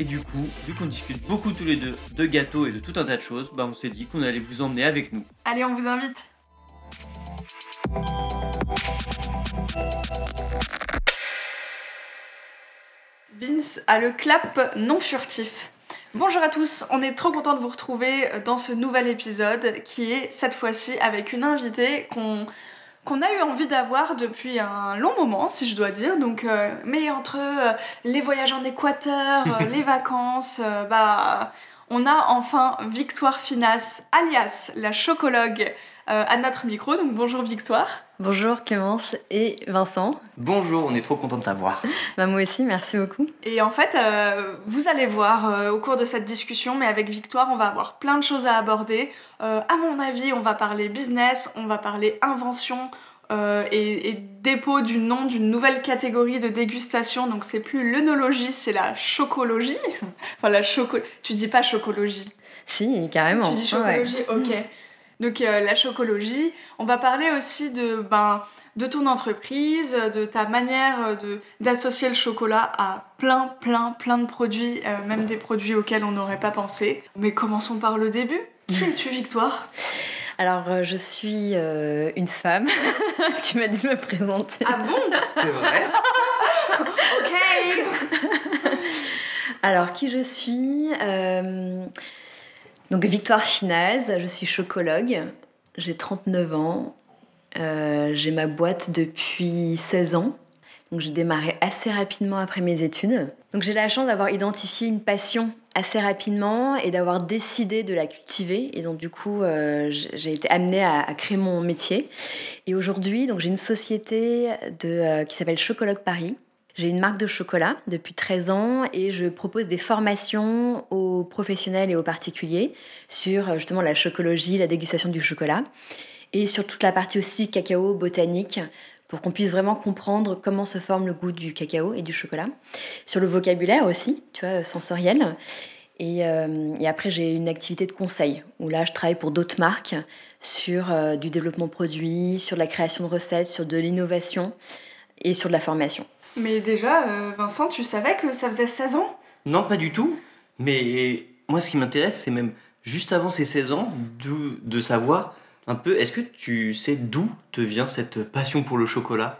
Et du coup, vu qu'on discute beaucoup tous les deux de gâteaux et de tout un tas de choses, bah on s'est dit qu'on allait vous emmener avec nous. Allez, on vous invite. Vince a le clap non furtif. Bonjour à tous, on est trop content de vous retrouver dans ce nouvel épisode qui est cette fois-ci avec une invitée qu'on qu'on a eu envie d'avoir depuis un long moment, si je dois dire. Donc, euh, mais entre euh, les voyages en Équateur, euh, les vacances, bah, on a enfin Victoire Finas, alias la chocologue, à notre micro. Donc bonjour Victoire. Bonjour Clémence et Vincent. Bonjour, on est trop content de t'avoir. Bah, moi aussi, merci beaucoup. Et en fait, vous allez voir au cours de cette discussion, mais avec Victoire, on va avoir plein de choses à aborder. à mon avis, on va parler business, on va parler invention, euh, et, dépôt du nom d'une nouvelle catégorie de dégustation. Donc c'est plus l'œnologie, c'est la chocologie. enfin la choco... Tu dis pas chocologie Si, carrément. tu dis chocologie, ok. Donc euh, la chocologie. On va parler aussi de, ben, de ton entreprise, de ta manière de, d'associer le chocolat à plein, plein, plein de produits, euh, même des produits auxquels on n'aurait pas pensé. Mais commençons par le début. Qui es-tu, Victoire? Alors, euh, je suis euh, une femme. tu m'as dit de me présenter. Ah bon? C'est vrai Ok Alors, qui je suis? Euh, Donc, Victoire Finaz, je suis chocologue. J'ai 39 ans. j'ai ma boîte depuis 16 ans. Donc j'ai démarré assez rapidement après mes études. Donc j'ai la chance d'avoir identifié une passion assez rapidement et d'avoir décidé de la cultiver. Et donc du coup, euh, j'ai été amenée à, créer mon métier. Et aujourd'hui, donc j'ai une société euh, qui s'appelle Chocologue Paris. J'ai une marque de chocolat depuis 13 ans et je propose des formations aux professionnels et aux particuliers sur euh, justement la chocologie, la dégustation du chocolat et sur toute la partie aussi cacao botanique pour qu'on puisse vraiment comprendre comment se forme le goût du cacao et du chocolat. Sur le vocabulaire aussi, tu vois, sensoriel. Et, euh, après, j'ai une activité de conseil où là, je travaille pour d'autres marques sur euh, du développement produit, sur la création de recettes, sur de l'innovation et sur de la formation. Mais déjà, euh, Vincent, tu savais que ça faisait 16 ans? Non, pas du tout. Mais moi, ce qui m'intéresse, c'est même juste avant ces 16 ans, de savoir un peu. Est-ce que tu sais d'où te vient cette passion pour le chocolat?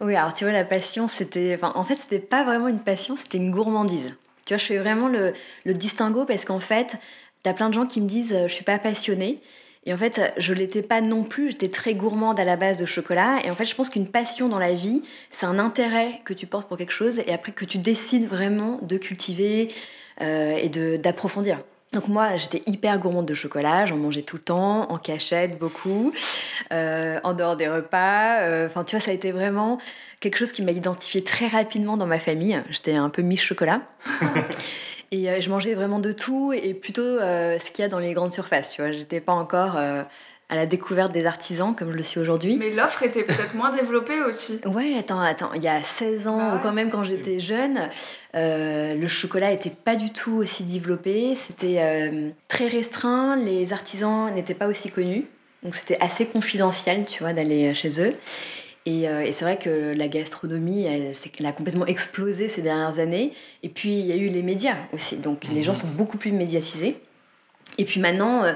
Oui, alors tu vois, la passion, c'était. Enfin, en fait, c'était pas vraiment une passion, c'était une gourmandise. Tu vois, je fais vraiment le, le distinguo parce qu'en fait, t'as plein de gens qui me disent euh, je suis pas passionnée. Et en fait, je l'étais pas non plus, j'étais très gourmande à la base de chocolat. Et en fait, je pense qu'une passion dans la vie, c'est un intérêt que tu portes pour quelque chose et après que tu décides vraiment de cultiver euh, et d'approfondir. Donc moi, j'étais hyper gourmande de chocolat, j'en mangeais tout le temps, en cachette beaucoup, euh, en dehors des repas. Euh, enfin, tu vois, ça a été vraiment quelque chose qui m'a identifié très rapidement dans ma famille. J'étais un peu mi-chocolat. et euh, je mangeais vraiment de tout et plutôt ce qu'il y a dans les grandes surfaces, tu vois. J'étais pas encore à la découverte des artisans comme je le suis aujourd'hui. Mais l'offre était peut-être moins développée aussi. Ouais, attends, attends, il y a 16 ans, ou quand même quand j'étais jeune, euh, le chocolat n'était pas du tout aussi développé, c'était euh, très restreint, les artisans n'étaient pas aussi connus, donc c'était assez confidentiel, tu vois, d'aller chez eux. Et, euh, et c'est vrai que la gastronomie, elle, elle, a complètement explosé ces dernières années. Et puis, il y a eu les médias aussi. Donc, les gens mhm. sont beaucoup plus médiatisés. Et puis maintenant, euh,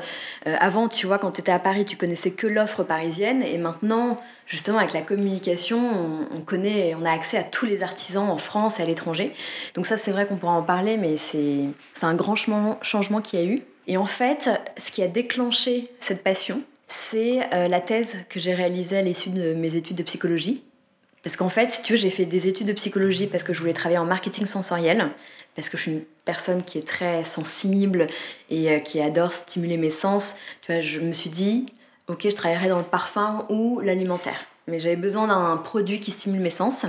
euh, avant, tu vois, quand tu étais à Paris, tu connaissais que l'offre parisienne. Et maintenant, justement, avec la communication, on, connaît, on a accès à tous les artisans en France et à l'étranger. Donc ça, c'est vrai qu'on pourra en parler, mais c'est un grand changement, changement qu'il y a eu. Et en fait, ce qui a déclenché cette passion, c'est euh, la thèse que j'ai réalisée à l'issue de mes études de psychologie. Parce qu'en fait, si tu veux, j'ai fait des études de psychologie parce que je voulais travailler en marketing sensoriel, parce que je suis une personne qui est très sensible et euh, qui adore stimuler mes sens. Tu vois, je me suis dit, ok, je travaillerai dans le parfum ou l'alimentaire. Mais j'avais besoin d'un produit qui stimule mes sens.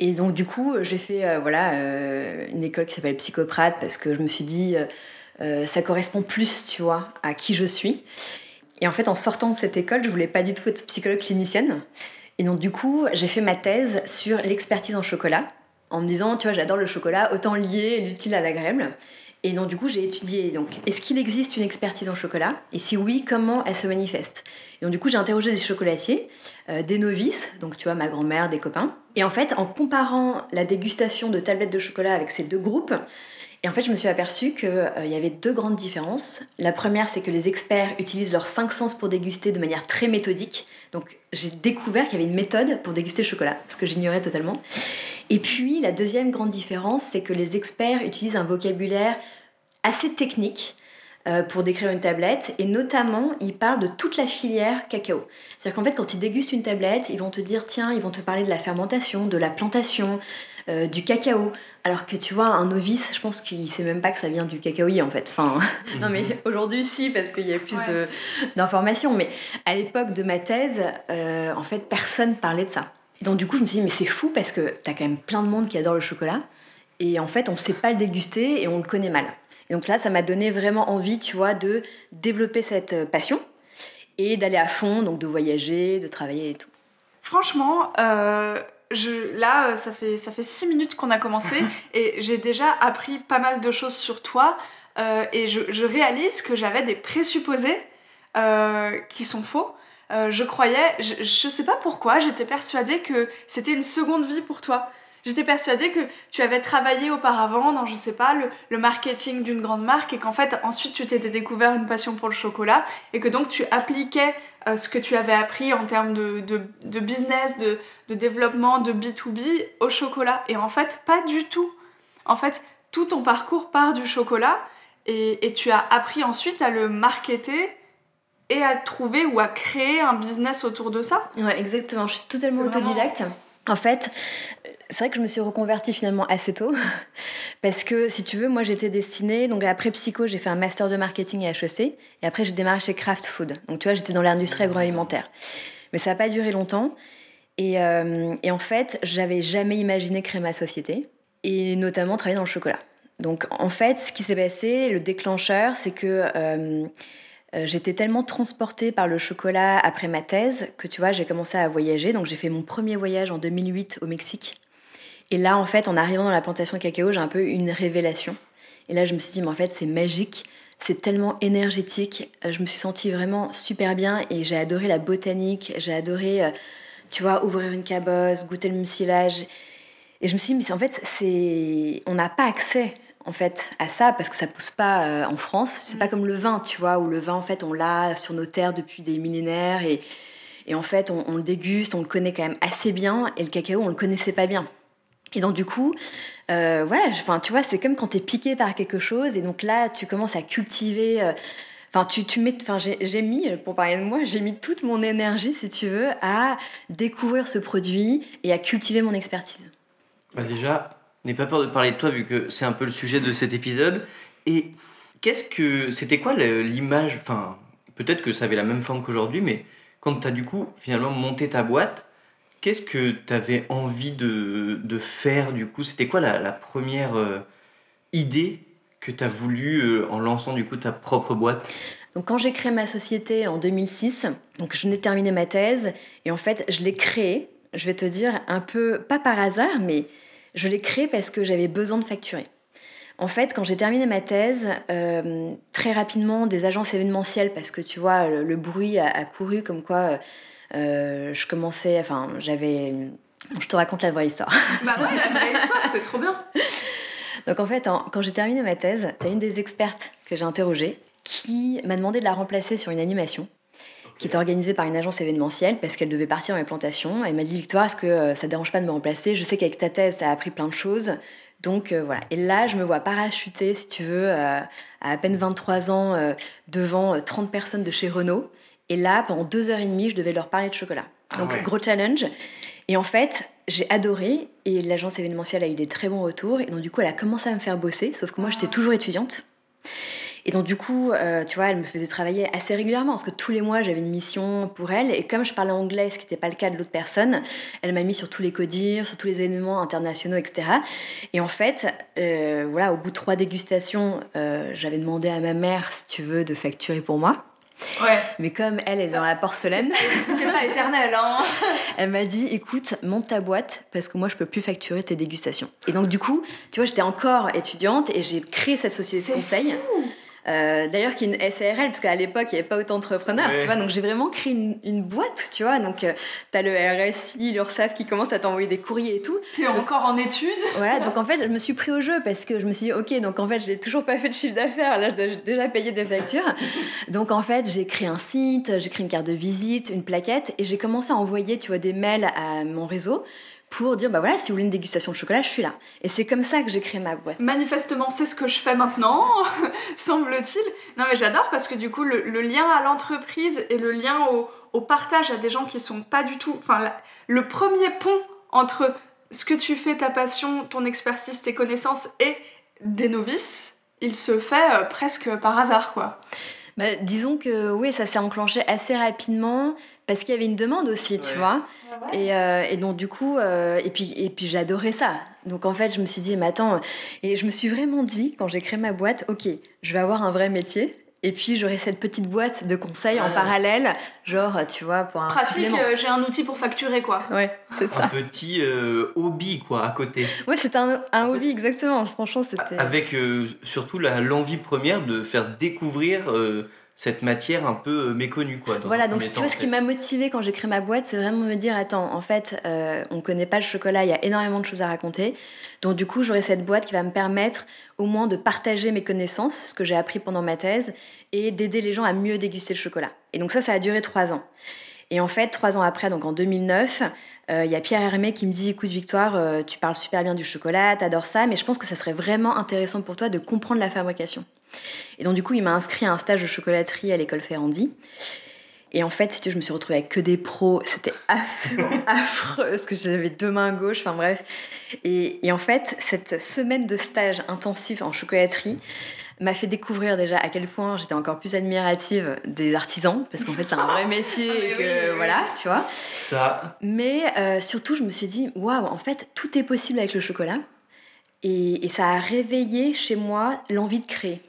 Et donc du coup, j'ai fait euh, voilà une école qui s'appelle Psychoprate parce que je me suis dit ça correspond plus, tu vois, à qui je suis. Et en fait, en sortant de cette école, je voulais pas du tout être psychologue clinicienne. Et donc, du coup, j'ai fait ma thèse sur l'expertise en chocolat, en me disant, tu vois, j'adore le chocolat, autant lier l'utile à l'agréable. Et donc, du coup, j'ai étudié, donc, est-ce qu'il existe une expertise en chocolat? Et si oui, comment elle se manifeste? Et donc, du coup, j'ai interrogé des chocolatiers, euh, des novices, donc, tu vois, ma grand-mère, des copains. Et en fait, en comparant la dégustation de tablettes de chocolat avec ces deux groupes, et en fait, je me suis aperçue qu'il euh, y avait deux grandes différences. La première, c'est que les experts utilisent leurs cinq sens pour déguster de manière très méthodique. Donc, j'ai découvert qu'il y avait une méthode pour déguster le chocolat, ce que j'ignorais totalement. Et puis, la deuxième grande différence, c'est que les experts utilisent un vocabulaire assez technique euh, pour décrire une tablette, et notamment, ils parlent de toute la filière cacao. C'est-à-dire qu'en fait, quand ils dégustent une tablette, ils vont te dire, tiens, ils vont te parler de la fermentation, de la plantation, euh, du cacao. Alors que tu vois, un novice, je pense qu'il sait même pas que ça vient du cacaoyer en fait. Enfin, non mais aujourd'hui si, parce qu'il y a plus d'informations. Mais à l'époque de ma thèse, euh, en fait, personne parlait de ça. Et donc du coup, je me suis dit, mais c'est fou parce que t'as quand même plein de monde qui adore le chocolat. Et en fait, on sait pas le déguster et on le connaît mal. Et donc là, ça m'a donné vraiment envie, tu vois, de développer cette euh, passion et d'aller à fond, donc de voyager, de travailler et tout. Franchement, euh, là, euh, ça fait, ça fait six minutes qu'on a commencé et j'ai déjà appris pas mal de choses sur toi euh, et je, réalise que j'avais des présupposés euh, qui sont faux. je croyais, je, je sais pas pourquoi, j'étais persuadée que c'était une seconde vie pour toi. J'étais persuadée que tu avais travaillé auparavant dans, je sais pas, le, marketing d'une grande marque et qu'en fait, ensuite, tu t'étais découvert une passion pour le chocolat et que donc tu appliquais euh, ce que tu avais appris en termes de, de, business, de, de développement, de B2B au chocolat. Et en fait, pas du tout. En fait, tout ton parcours part du chocolat et, et tu as appris ensuite à le marketer et à trouver ou à créer un business autour de ça. Ouais, exactement. Je suis totalement autodidacte. En fait, c'est vrai que je me suis reconvertie finalement assez tôt. Parce que, si tu veux, moi j'étais destinée. Donc après psycho, j'ai fait un master de marketing à HEC. Et après, j'ai démarré chez Kraft Food. Donc tu vois, j'étais dans l'industrie agroalimentaire. Mais ça n'a pas duré longtemps. Et, euh, et en fait, j'avais jamais imaginé créer ma société. Et notamment travailler dans le chocolat. Donc en fait, ce qui s'est passé, le déclencheur, c'est que. Euh, euh, j'étais tellement transportée par le chocolat après ma thèse que tu vois, j'ai commencé à voyager. Donc j'ai fait mon premier voyage en 2008 au Mexique. Et là, en fait, en arrivant dans la plantation de cacao, j'ai un peu une révélation. Et là, je me suis dit, mais en fait, c'est magique, c'est tellement énergétique. Je me suis sentie vraiment super bien et j'ai adoré la botanique, j'ai adoré, tu vois, ouvrir une cabosse, goûter le mucilage. Et je me suis dit, mais en fait, c'est, on n'a pas accès en fait à ça parce que ça pousse pas euh, en France. C'est pas mm. comme le vin, tu vois, où le vin en fait on l'a sur nos terres depuis des millénaires et, et en fait on, on, le déguste, on le connaît quand même assez bien et le cacao on le connaissait pas bien. Et donc du coup, euh, voilà, enfin tu vois, c'est comme quand tu es piqué par quelque chose et donc là tu commences à cultiver. Euh, enfin, tu, tu mets, enfin, j'ai mis, pour parler de moi, j'ai mis toute mon énergie, si tu veux, à découvrir ce produit et à cultiver mon expertise. Bah déjà, n'aie pas peur de parler de toi vu que c'est un peu le sujet de cet épisode. Et qu'est-ce que, c'était quoi l'image, enfin, peut-être que ça avait la même forme qu'aujourd'hui, mais quand tu as du coup finalement monté ta boîte, Qu'est-ce que tu avais envie de, de, faire du coup? C'était quoi la, la première euh, idée que tu as voulu euh, en lançant du coup ta propre boîte? Donc quand j'ai créé ma société en 2006, donc je venais de terminer ma thèse et en fait je l'ai créée, je vais te dire un peu pas par hasard mais je l'ai créée parce que j'avais besoin de facturer. En fait, quand j'ai terminé ma thèse, euh, très rapidement, des agences événementielles, parce que tu vois, le, bruit a, couru comme quoi euh, je commençais, enfin, j'avais. Je te raconte la vraie histoire. Bah ouais, la vraie histoire, c'est trop bien. Donc en fait, quand j'ai terminé ma thèse, tu as une des expertes que j'ai interrogée qui m'a demandé de la remplacer sur une animation qui était organisée par une agence événementielle parce qu'elle devait partir dans les plantations. Elle m'a dit Victoire, est-ce que euh, ça te dérange pas de me remplacer? Je sais qu'avec ta thèse, ça a appris plein de choses. Donc euh, voilà. Et là, je me vois parachuter, si tu veux, à à peine 23 ans, devant 30 personnes de chez Renault. Et là, pendant deux heures et demie, je devais leur parler de chocolat. Ah Donc, gros challenge. Et en fait, j'ai adoré et l'agence événementielle a eu des très bons retours. Et donc, du coup, elle a commencé à me faire bosser, sauf que moi, j'étais toujours étudiante. Et donc du coup, euh, tu vois, elle me faisait travailler assez régulièrement parce que tous les mois j'avais une mission pour elle. Et comme je parlais anglais, ce qui n'était pas le cas de l'autre personne, elle m'a mis sur tous les codires, sur tous les événements internationaux, etc. Et en fait, euh, voilà, au bout de trois dégustations, euh, j'avais demandé à ma mère, si tu veux, de facturer pour moi. Ouais. Mais comme elle est dans la porcelaine, C'est pas éternel, hein. elle m'a dit écoute, monte ta boîte parce que moi je peux plus facturer tes dégustations. Et donc du coup, tu vois, j'étais encore étudiante et j'ai créé cette société de conseil. fou. Euh, D'ailleurs, qui est une SARL, parce qu'à l'époque, il n'y avait pas autant d'entrepreneurs, Ouais. tu vois. Donc, j'ai vraiment créé une, une boîte, tu vois. Donc, tu as le RSI, l'URSSAF qui commence à t'envoyer des courriers et tout. T'es encore en études. Voilà, donc en fait, je me suis pris au jeu parce que je me suis dit, ok, donc en fait, j'ai toujours pas fait de chiffre d'affaires. Là, je dois déjà payer des factures. Donc, en fait, j'ai créé un site, j'ai créé une carte de visite, une plaquette et j'ai commencé à envoyer, tu vois, des mails à mon réseau pour dire, bah voilà, si vous voulez une dégustation de chocolat, je suis là. Et c'est comme ça que j'ai créé ma boîte. Manifestement, c'est ce que je fais maintenant, semble-t-il. Non, mais j'adore parce que du coup, le, le lien à l'entreprise et le lien au, au partage à des gens qui sont pas du tout. Enfin, le premier pont entre ce que tu fais, ta passion, ton expertise, tes connaissances et des novices, il se fait euh, presque par hasard, quoi. Bah, disons que oui, ça s'est enclenché assez rapidement parce qu'il y avait une demande aussi, tu Ouais. vois. Et, euh, et donc du coup, euh, et puis, et puis j'adorais ça. Donc en fait, je me suis dit, mais attends, et je me suis vraiment dit, quand j'ai créé ma boîte, ok, je vais avoir un vrai métier. Et puis j'aurai cette petite boîte de conseils en Ouais. parallèle, genre, tu vois, pour un Pratique, euh, j'ai un outil pour facturer, quoi. Ouais, c'est Un ça. petit euh, hobby, quoi, à côté. Ouais, c'était un, un hobby, exactement. Franchement, c'était... Avec euh, surtout l'envie première de faire découvrir euh, cette matière un peu euh, méconnue, quoi. dans Voilà, donc tu vois, ce qui m'a motivée quand j'ai créé ma boîte, c'est vraiment me dire attends, en fait, euh, on connaît pas le chocolat, il y a énormément de choses à raconter. Donc, du coup, j'aurai cette boîte qui va me permettre au moins de partager mes connaissances, ce que j'ai appris pendant ma thèse, et d'aider les gens à mieux déguster le chocolat. Et donc, ça, ça a duré trois ans. Et en fait, trois ans après, donc en 2009, euh, il y a Pierre Hermé qui me dit Écoute, Victoire, euh, tu parles super bien du chocolat, t'adores ça, mais je pense que ça serait vraiment intéressant pour toi de comprendre la fabrication. Et donc, du coup, il m'a inscrit à un stage de chocolaterie à l'école Ferrandi. Et en fait, si tu veux, je me suis retrouvée avec que des pros. C'était absolument affreux parce que j'avais deux mains gauches, enfin bref. Et, et en fait, cette semaine de stage intensif en chocolaterie m'a fait découvrir déjà à quel point j'étais encore plus admirative des artisans parce qu'en fait, c'est un vrai métier Ah, et que oui, oui. voilà, tu vois. Ça, Mais euh, surtout, je me suis dit, waouh, en fait, tout est possible avec le chocolat. Et, et ça a réveillé chez moi l'envie de créer.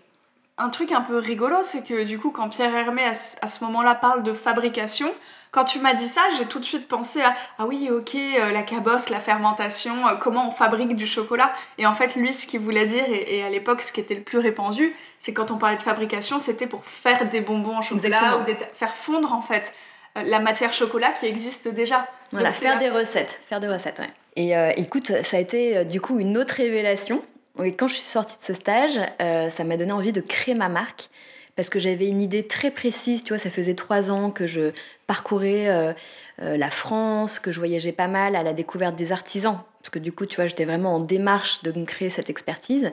Un truc un peu rigolo, c'est que du coup, quand Pierre Hermé à ce, à ce moment-là parle de fabrication, quand tu m'as dit ça, j'ai tout de suite pensé à ah oui, ok, euh, la cabosse, la fermentation, euh, comment on fabrique du chocolat? Et en fait, lui, ce qu'il voulait dire, et, à l'époque, ce qui était le plus répandu, c'est quand on parlait de fabrication, c'était pour faire des bonbons en chocolat Exactement. ou des- faire fondre en fait euh, la matière chocolat qui existe déjà. Voilà, Donc, faire des recettes, faire des recettes, ouais. Et euh, écoute, ça a été du coup une autre révélation. Et quand je suis sortie de ce stage, euh, ça m'a donné envie de créer ma marque parce que j'avais une idée très précise. Tu vois, ça faisait trois ans que je parcourais euh, euh, la France, que je voyageais pas mal à la découverte des artisans. Parce que du coup, tu vois, j'étais vraiment en démarche de créer cette expertise.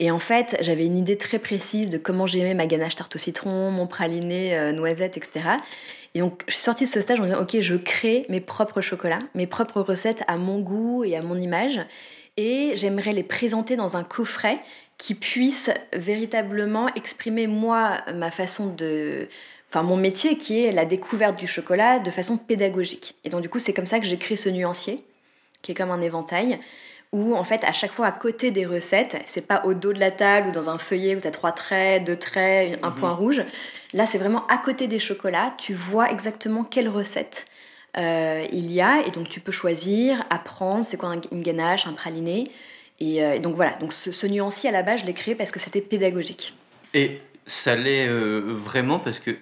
Et en fait, j'avais une idée très précise de comment j'aimais ma ganache tarte au citron, mon praliné noisette, etc. Et donc, je suis sortie de ce stage en disant, ok, je crée mes propres chocolats, mes propres recettes à mon goût et à mon image. Et j'aimerais les présenter dans un coffret qui puisse véritablement exprimer, moi, ma façon de... Enfin, mon métier qui est la découverte du chocolat de façon pédagogique. Et donc, du coup, c'est comme ça que j'ai créé ce nuancier, qui est comme un éventail, où, en fait, à chaque fois, à côté des recettes, c'est pas au dos de la table ou dans un feuillet où tu as trois traits, deux traits, un Mhm. point rouge. Là, c'est vraiment à côté des chocolats, tu vois exactement quelle recette euh, il y a, et donc tu peux choisir, apprendre, c'est quoi un- une ganache, un praliné. Et, euh, et donc voilà, donc ce, ce nuancier à la base, je l'ai créé parce que c'était pédagogique. Et ça l'est euh, vraiment parce que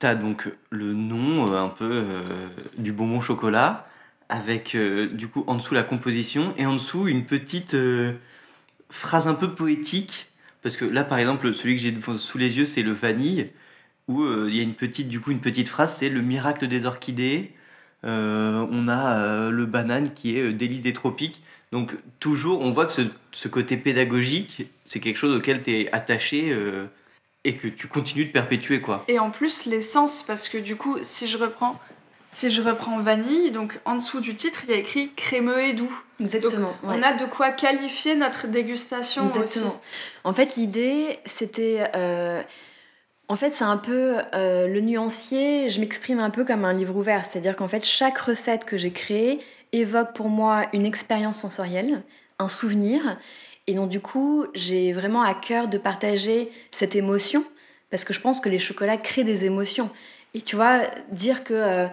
tu as donc le nom un peu du bonbon chocolat avec du coup en dessous la composition et en dessous une petite phrase un peu poétique parce que là par exemple celui que j'ai sous les yeux c'est le vanille où il y a une petite du coup une petite phrase c'est le miracle des orchidées on a euh, le banane qui est euh, délice des tropiques donc toujours on voit que ce, ce côté pédagogique c'est quelque chose auquel tu es attaché euh, et que tu continues de perpétuer quoi Et en plus, l'essence, parce que du coup, si je reprends, Si je reprends vanille, donc en dessous du titre, il y a écrit crémeux et doux. Exactement. On a de quoi qualifier notre dégustation Exactement. En fait, l'idée, c'était. Euh, en fait, c'est un peu euh, le nuancier. Je m'exprime un peu comme un livre ouvert. C'est-à-dire qu'en fait, chaque recette que j'ai créée évoque pour moi une expérience sensorielle, un souvenir. Et donc, du coup, j'ai vraiment à cœur de partager cette émotion. Parce que je pense que les chocolats créent des émotions. Et tu vois, dire que. Euh,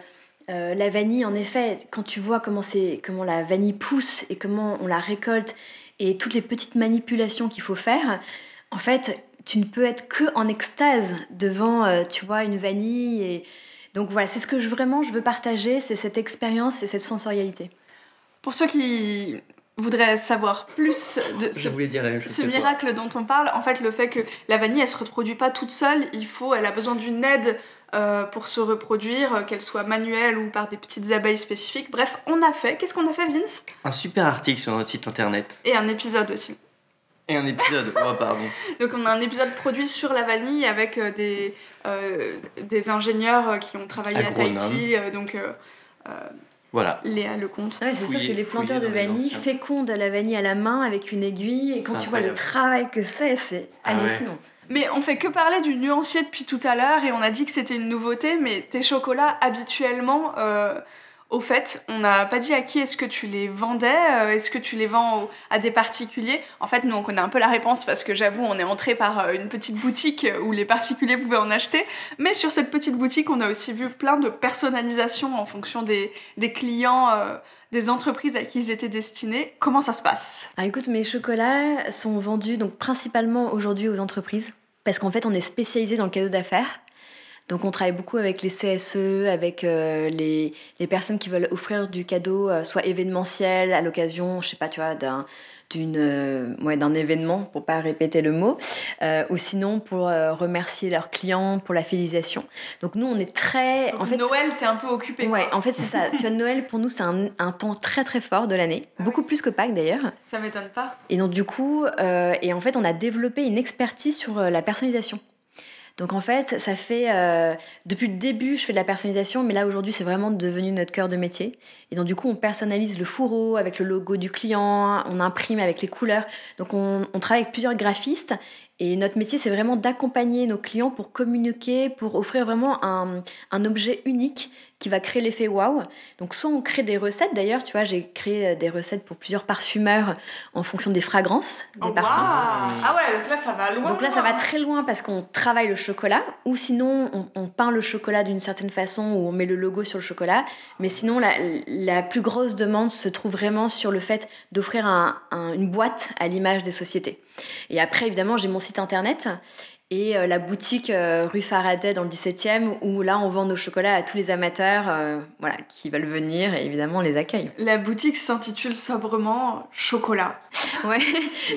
euh, la vanille, en effet, quand tu vois comment, comment la vanille pousse et comment on la récolte et toutes les petites manipulations qu'il faut faire, en fait, tu ne peux être que en extase devant, euh, tu vois, une vanille. Et... Donc voilà, c'est ce que je, vraiment je veux partager, c'est cette expérience et cette sensorialité. Pour ceux qui voudraient savoir plus de ce, ce miracle dont on parle, en fait, le fait que la vanille, elle se reproduit pas toute seule, il faut, elle a besoin d'une aide euh, pour se reproduire, qu'elle soit manuelle ou par des petites abeilles spécifiques. Bref, on a fait. Qu'est-ce qu'on a fait, Vince? Un super article sur notre site internet. Et un épisode aussi. Et un épisode, oh pardon. Donc on a un épisode produit sur la vanille avec euh, des, euh, des ingénieurs qui ont travaillé à Tahiti. donc voilà. Léa le compte. c'est sûr que les planteurs de vanille fécondent la vanille à la main avec une aiguille. Et quand tu vois le travail que c'est, c'est ah hallucinant. Mais on fait que parler du nuancier depuis tout à l'heure et on a dit que c'était une nouveauté, mais tes chocolats habituellement, euh, au fait, on n'a pas dit à qui est-ce que tu les vendais, euh, est-ce que tu les vends à des particuliers? En fait, nous on connaît un peu la réponse parce que j'avoue, on est entré par euh, une petite boutique où les particuliers pouvaient en acheter. Mais sur cette petite boutique, on a aussi vu plein de personnalisation en fonction des, clients des entreprises à qui ils étaient destinés. Comment ça se passe? Ah, Écoute, mes chocolats sont vendus donc principalement aujourd'hui aux entreprises parce qu'en fait, on est spécialisé dans le cadeau d'affaires. Donc on travaille beaucoup avec les CSE, avec euh, les, les, personnes qui veulent offrir du cadeau, euh, soit événementiel, à l'occasion, je sais pas, tu vois, d'un d'une euh, ouais, d'un événement pour pas répéter le mot ou sinon pour remercier leurs clients pour la fidélisation. Donc nous on est très en fait Noël t'es un peu occupé ouais en fait c'est ça. Tu vois Noël pour nous c'est un, un, temps très très fort de l'année. Ah beaucoup plus que Pâques d'ailleurs. Ça m'étonne pas. Et donc du coup et en fait on a développé une expertise sur la personnalisation donc en fait, ça fait euh, depuis le début, je fais de la personnalisation, mais là aujourd'hui, c'est vraiment devenu notre cœur de métier. Et donc du coup, on personnalise le fourreau avec le logo du client, on imprime avec les couleurs. Donc on, on travaille avec plusieurs graphistes et notre métier, c'est vraiment d'accompagner nos clients pour communiquer, pour offrir vraiment un, un objet unique qui va créer l'effet waouh. Donc soit on crée des recettes, d'ailleurs, tu vois, j'ai créé euh, des recettes pour plusieurs parfumeurs en fonction des fragrances, des oh, parfums. Ah ouais, donc là ça va loin. Donc là ça va très loin parce qu'on travaille le chocolat, ou sinon on, on peint le chocolat d'une certaine façon, ou on met le logo sur le chocolat. Mais sinon la, la plus grosse demande se trouve vraiment sur le fait d'offrir un, une boîte à l'image des sociétés. Et après, évidemment, j'ai mon site internet et euh, la boutique euh, rue Faraday dans le 17e où là on vend nos chocolats à tous les amateurs euh, voilà, qui veulent venir et évidemment on les accueille. La boutique s'intitule sobrement Chocolat. Ouais,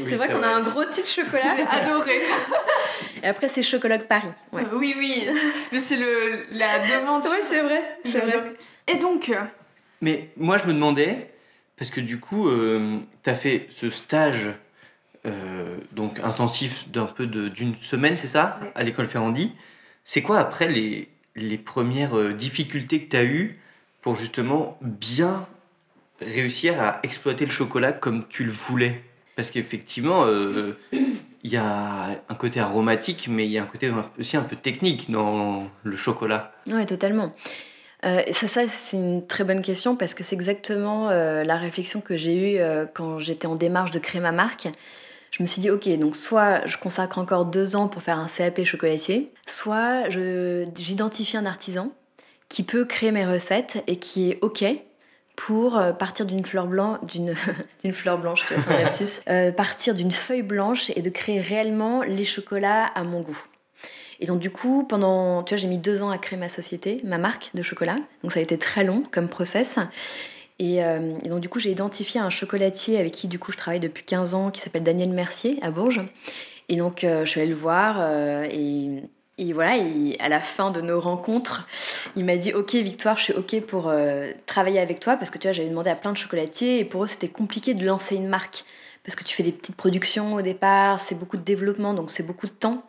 c'est vrai qu'on a un gros titre chocolat. J'ai adoré. et après c'est Chocolat Paris. Ouais. Oui, oui, mais c'est le la demande. Oui, c'est vrai, c'est vrai. Et donc Mais moi je me demandais, parce que du coup, tu as fait ce stage euh, donc intensif d'un peu d'une semaine, c'est ça, à l'école Ferrandi. C'est quoi après les, les premières euh, difficultés que tu as eues pour justement bien réussir à exploiter le chocolat comme tu le voulais? Parce qu'effectivement, euh, il y a un côté aromatique, mais il y a un côté aussi un peu technique dans le chocolat. Oui, totalement. ça, ça c'est une très bonne question parce que c'est exactement la réflexion que j'ai eue quand j'étais en démarche de créer ma marque je me suis dit, ok, donc soit je consacre encore deux ans pour faire un CAP chocolatier, soit j'identifie un artisan qui peut créer mes recettes et qui est ok pour euh, partir d'une fleur blanche, d'une, d'une fleur blanche, un lapsus, euh, partir d'une feuille blanche et de créer réellement les chocolats à mon goût. Et donc du coup, pendant, tu vois, j'ai mis deux ans à créer ma société, ma marque de chocolat. Donc ça a été très long comme process. Euh, et, donc du coup, j'ai identifié un chocolatier avec qui du coup je travaille depuis 15 ans, qui s'appelle Daniel Mercier à Bourges. Et donc euh, je suis allée le voir euh, et, et, voilà, à la fin de nos rencontres, il m'a dit Ok Victoire, je suis ok pour travailler avec toi parce que tu vois, j'avais demandé à plein de chocolatiers et pour eux c'était compliqué de lancer une marque parce que tu fais des petites productions au départ, c'est beaucoup de développement donc c'est beaucoup de temps.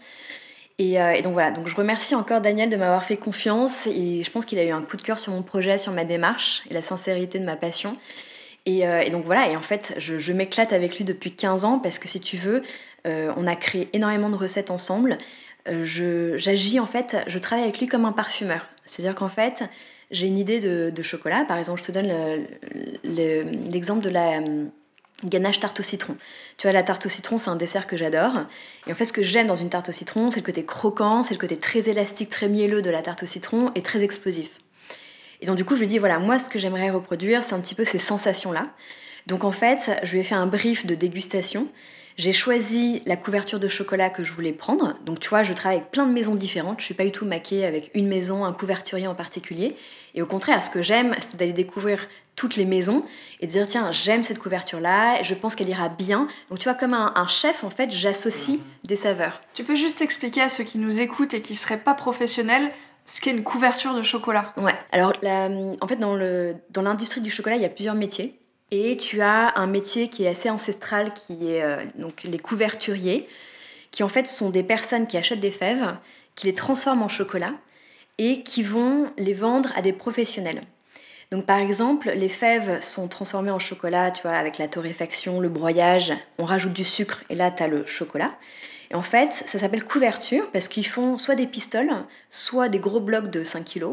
Euh, et, donc voilà, donc je remercie encore Daniel de m'avoir fait confiance et je pense qu'il a eu un coup de cœur sur mon projet, sur ma démarche et la sincérité de ma passion. Et, euh, donc voilà, et en fait, je, m'éclate avec lui depuis 15 ans parce que si tu veux, euh, on a créé énormément de recettes ensemble. J'agis en fait, je travaille avec lui comme un parfumeur. C'est-à-dire qu'en fait, j'ai une idée de, chocolat. Par exemple, je te donne l'exemple de la ganache tarte au citron. Tu vois, la tarte au citron, c'est un dessert que j'adore. Et en fait, ce que j'aime dans une tarte au citron, c'est le côté croquant, c'est le côté très élastique, très mielleux de la tarte au citron et très explosif. Et donc, du coup, je lui dis, voilà, moi, ce que j'aimerais reproduire, c'est un petit peu ces sensations-là. Donc, en fait, je lui ai fait un brief de dégustation. J'ai choisi la couverture de chocolat que je voulais prendre. Donc, tu vois, je travaille avec plein de maisons différentes. Je suis pas du tout maquée avec une maison, un couverturier en particulier. Et au contraire, ce que j'aime, c'est d'aller découvrir toutes les maisons et de dire tiens j'aime cette couverture là je pense qu'elle ira bien. Donc tu vois comme un, chef en fait j'associe mhm. des saveurs. Tu peux juste expliquer à ceux qui nous écoutent et qui seraient pas professionnels ce qu'est une couverture de chocolat. Ouais. Alors en fait dans le dans l'industrie du chocolat il y a plusieurs métiers. Et tu as un métier qui est assez ancestral qui est euh, donc les couverturiers qui en fait sont des personnes qui achètent des fèves qui les transforment en chocolat et qui vont les vendre à des professionnels donc par exemple, les fèves sont transformées en chocolat, tu vois, avec la torréfaction, le broyage, on rajoute du sucre et là tu le chocolat. Et en fait, ça s'appelle couverture parce qu'ils font soit des pistoles, soit des gros blocs de 5 kg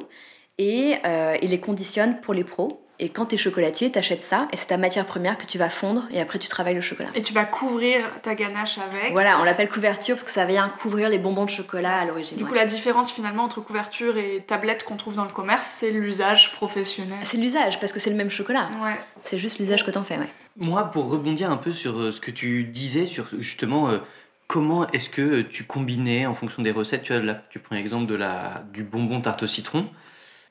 et euh, ils les conditionnent pour les pros et quand tu es chocolatier, tu achètes ça et c'est ta matière première que tu vas fondre et après tu travailles le chocolat. Et tu vas couvrir ta ganache avec. Voilà, on l'appelle couverture parce que ça vient couvrir les bonbons de chocolat à l'origine. Du coup, la différence finalement entre couverture et tablette qu'on trouve dans le commerce, c'est l'usage professionnel. C'est l'usage parce que c'est le même chocolat. Ouais. C'est juste l'usage que t'en fais, ouais. Moi, pour rebondir un peu sur euh, ce que tu disais, sur justement euh, comment est-ce que tu combinais en fonction des recettes, tu vois, là, tu prends l'exemple de la, du bonbon tarte au citron.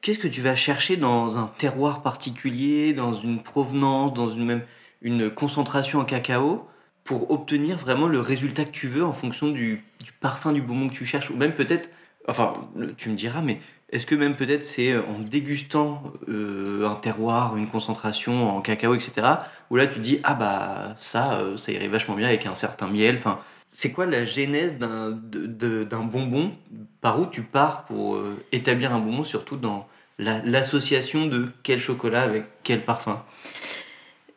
Qu'est-ce que tu vas chercher dans un terroir particulier, dans une provenance, dans une même une concentration en cacao pour obtenir vraiment le résultat que tu veux en fonction du, parfum du bonbon que tu cherches? Ou même peut-être enfin tu me diras mais est-ce que même peut-être c'est en dégustant euh, un terroir, une concentration en cacao, etc. Où là tu dis ah bah ça, euh, ça irait vachement bien avec un certain miel. Enfin, c'est quoi la genèse d'un bonbon Par où tu pars pour euh, établir un bonbon, surtout dans l'association de quel chocolat avec quel parfum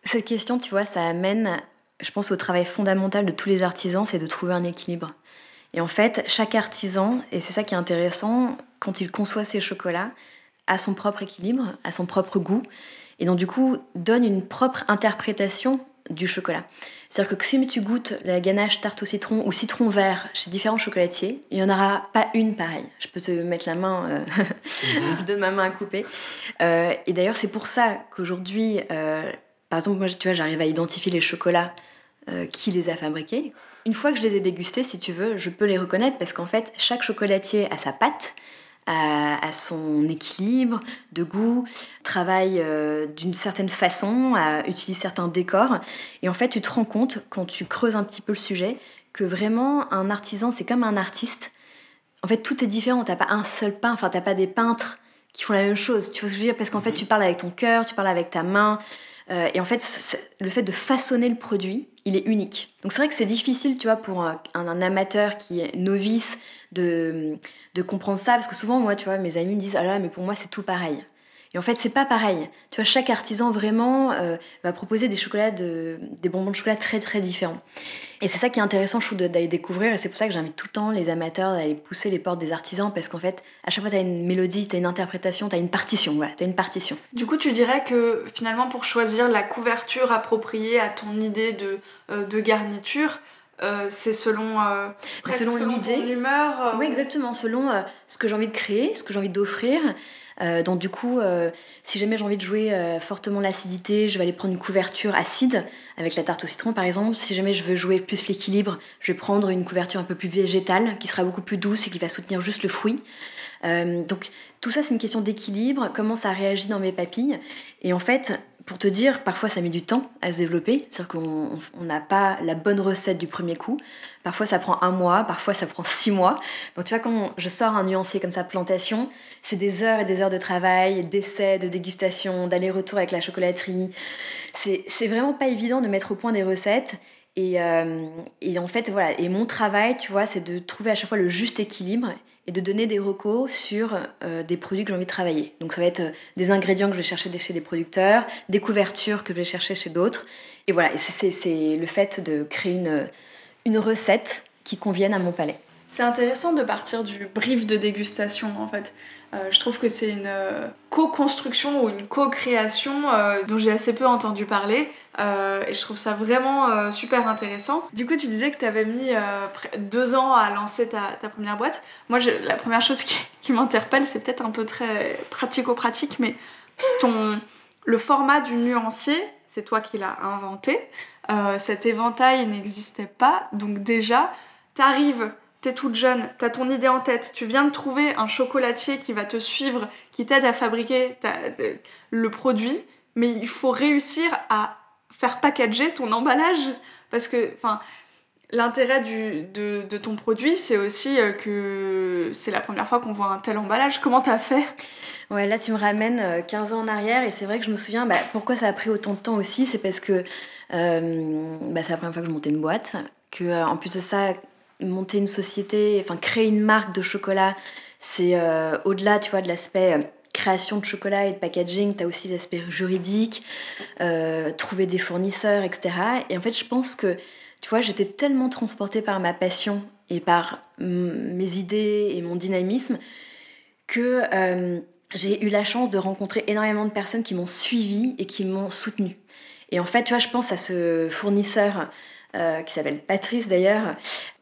Cette question, tu vois, ça amène, je pense, au travail fondamental de tous les artisans, c'est de trouver un équilibre. Et en fait, chaque artisan, et c'est ça qui est intéressant, quand il conçoit ses chocolats, a son propre équilibre, a son propre goût, et donc du coup donne une propre interprétation du chocolat. C'est-à-dire que si tu goûtes la ganache tarte au citron ou citron vert chez différents chocolatiers, il n'y en aura pas une pareille. Je peux te mettre la main, euh, mhm. de ma main à couper. Euh, et d'ailleurs, c'est pour ça qu'aujourd'hui, euh, par exemple, moi, tu vois, j'arrive à identifier les chocolats qui les a fabriqués. Une fois que je les ai dégustés, si tu veux, je peux les reconnaître parce qu'en fait, chaque chocolatier a sa pâte à, son équilibre de goût, travaille euh, d'une certaine façon, utilise certains décors. Et en fait, tu te rends compte, quand tu creuses un petit peu le sujet, que vraiment, un artisan, c'est comme un artiste. En fait, tout est différent. T'as pas un seul pain, enfin, t'as pas des peintres qui font la même chose. Tu vois ce que je veux dire? Parce qu'en fait, tu parles avec ton cœur, tu parles avec ta main. Euh, et en fait, le fait de façonner le produit, il est unique. Donc c'est vrai que c'est difficile, tu vois, pour un, amateur qui est novice de, de comprendre ça, parce que souvent, moi, tu vois, mes amis me disent, ah là, mais pour moi, c'est tout pareil. Et en fait, c'est pas pareil. Tu vois, chaque artisan vraiment euh, va proposer des chocolats, de, des bonbons de chocolat très très différents. Et c'est ça qui est intéressant, je trouve, d'aller découvrir. Et c'est pour ça que j'invite tout le temps les amateurs d'aller pousser les portes des artisans, parce qu'en fait, à chaque fois, tu as une mélodie, tu as une interprétation, tu as une partition. Voilà, tu as une partition. Du coup, tu dirais que finalement, pour choisir la couverture appropriée à ton idée de, euh, de garniture, euh, c'est selon, euh, selon, l'idée, l'humeur. oui, exactement, selon ce que j'ai envie de créer, ce que j'ai envie d'offrir. Euh, donc du coup, euh, si jamais j'ai envie de jouer euh, fortement l'acidité, je vais aller prendre une couverture acide avec la tarte au citron par exemple. Si jamais je veux jouer plus l'équilibre, je vais prendre une couverture un peu plus végétale qui sera beaucoup plus douce et qui va soutenir juste le fruit. donc tout ça c'est une question d'équilibre, comment ça réagit dans mes papilles. Et en fait, pour te dire, parfois ça met du temps à se développer, c'est-à-dire qu'on n'a pas la bonne recette du premier coup. Parfois ça prend un mois, parfois ça prend six mois. Donc tu vois, quand je sors un nuancier comme ça, plantation, c'est des heures et des heures de travail, d'essais, de dégustation, d'aller-retour avec la chocolaterie. C'est vraiment pas évident de mettre au point des recettes. Et, et, en fait, voilà. Et mon travail, tu vois, c'est de trouver à chaque fois le juste équilibre et de donner des recos sur des produits que j'ai envie de travailler. Donc ça va être des ingrédients que je vais chercher chez des producteurs, des couvertures que je vais chercher chez d'autres. Et voilà, c'est le fait de créer une, une recette qui convienne à mon palais. C'est intéressant de partir du brief de dégustation en fait. Euh, je trouve que c'est une euh, co-construction ou une co-création euh, dont j'ai assez peu entendu parler et je trouve ça vraiment super intéressant. Du coup, tu disais que tu avais mis deux ans à lancer ta, première boîte. Moi, la première chose qui, qui m'interpelle, c'est peut-être un peu très pratico-pratique, mais ton, le format du nuancier, c'est toi qui l'as inventé. cet éventail n'existait pas, donc déjà, t'arrives t'es toute jeune, t'as ton idée en tête, tu viens de trouver un chocolatier qui va te suivre, qui t'aide à fabriquer le produit, mais il faut réussir à faire packager ton emballage. Parce que, l'intérêt de, de, ton produit, c'est aussi euh, que c'est la première fois qu'on voit un tel emballage. Comment t'as fait? Ouais, là tu me ramènes 15 euh, ans en arrière et c'est vrai que je me souviens bah, pourquoi ça a pris autant de temps aussi. C'est parce que euh, bah, c'est la première fois que je montais une boîte. Que, en plus de ça, monter une société, enfin créer une marque de chocolat, c'est euh, au-delà, tu vois, de l'aspect euh, création de chocolat et de packaging, tu as aussi l'aspect juridique, euh, trouver des fournisseurs, etc. Et en fait, je pense que, tu vois, j'étais tellement transportée par ma passion et par mes idées et mon dynamisme que j'ai eu la chance de rencontrer énormément de personnes qui m'ont suivi et qui m'ont soutenu. Et en fait, tu vois, je pense à ce fournisseur qui s'appelle Patrice d'ailleurs,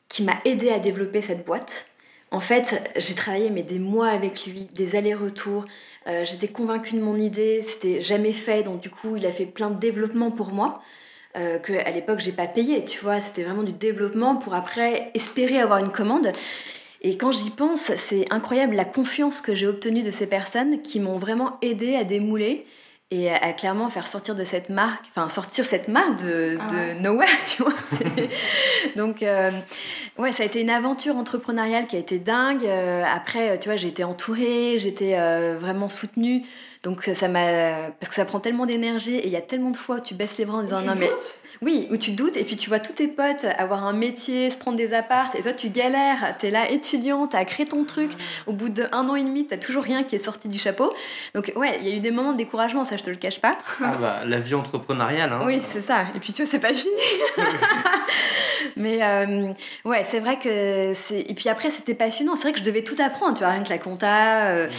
qui m'a aidé à développer cette boîte. En fait, j'ai travaillé mais des mois avec lui, des allers-retours. Euh, j'étais convaincue de mon idée, c'était jamais fait, donc du coup, il a fait plein de développement pour moi. Euh, que à l'époque j'ai pas payé, tu vois, c'était vraiment du développement pour après espérer avoir une commande. Et quand j'y pense, c'est incroyable la confiance que j'ai obtenue de ces personnes qui m'ont vraiment aidé à démouler et à, clairement faire sortir de cette marque, enfin sortir cette marque de, ah de nowhere, tu vois. Donc, euh, ouais, ça a été une aventure entrepreneuriale qui a été dingue. Euh, après, tu vois, j'ai été entourée, j'étais euh, vraiment soutenue. Donc, ça m'a. Parce que ça prend tellement d'énergie et il y a tellement de fois où tu baisses les bras en disant non, mais. Oui, où tu doutes et puis tu vois tous tes potes avoir un métier, se prendre des appartes et toi tu galères, t'es là étudiant, t'as créé ton truc, au bout d'un an et demi t'as toujours rien qui est sorti du chapeau. Donc ouais, il y a eu des moments de découragement, ça je te le cache pas. Ah bah la vie entrepreneuriale. Hein. Oui, c'est ça. Et puis tu vois, c'est pas fini. Mais euh, ouais, c'est vrai que c'est. Et puis après, c'était passionnant. C'est vrai que je devais tout apprendre, tu vois, rien que la compta, euh, mhm.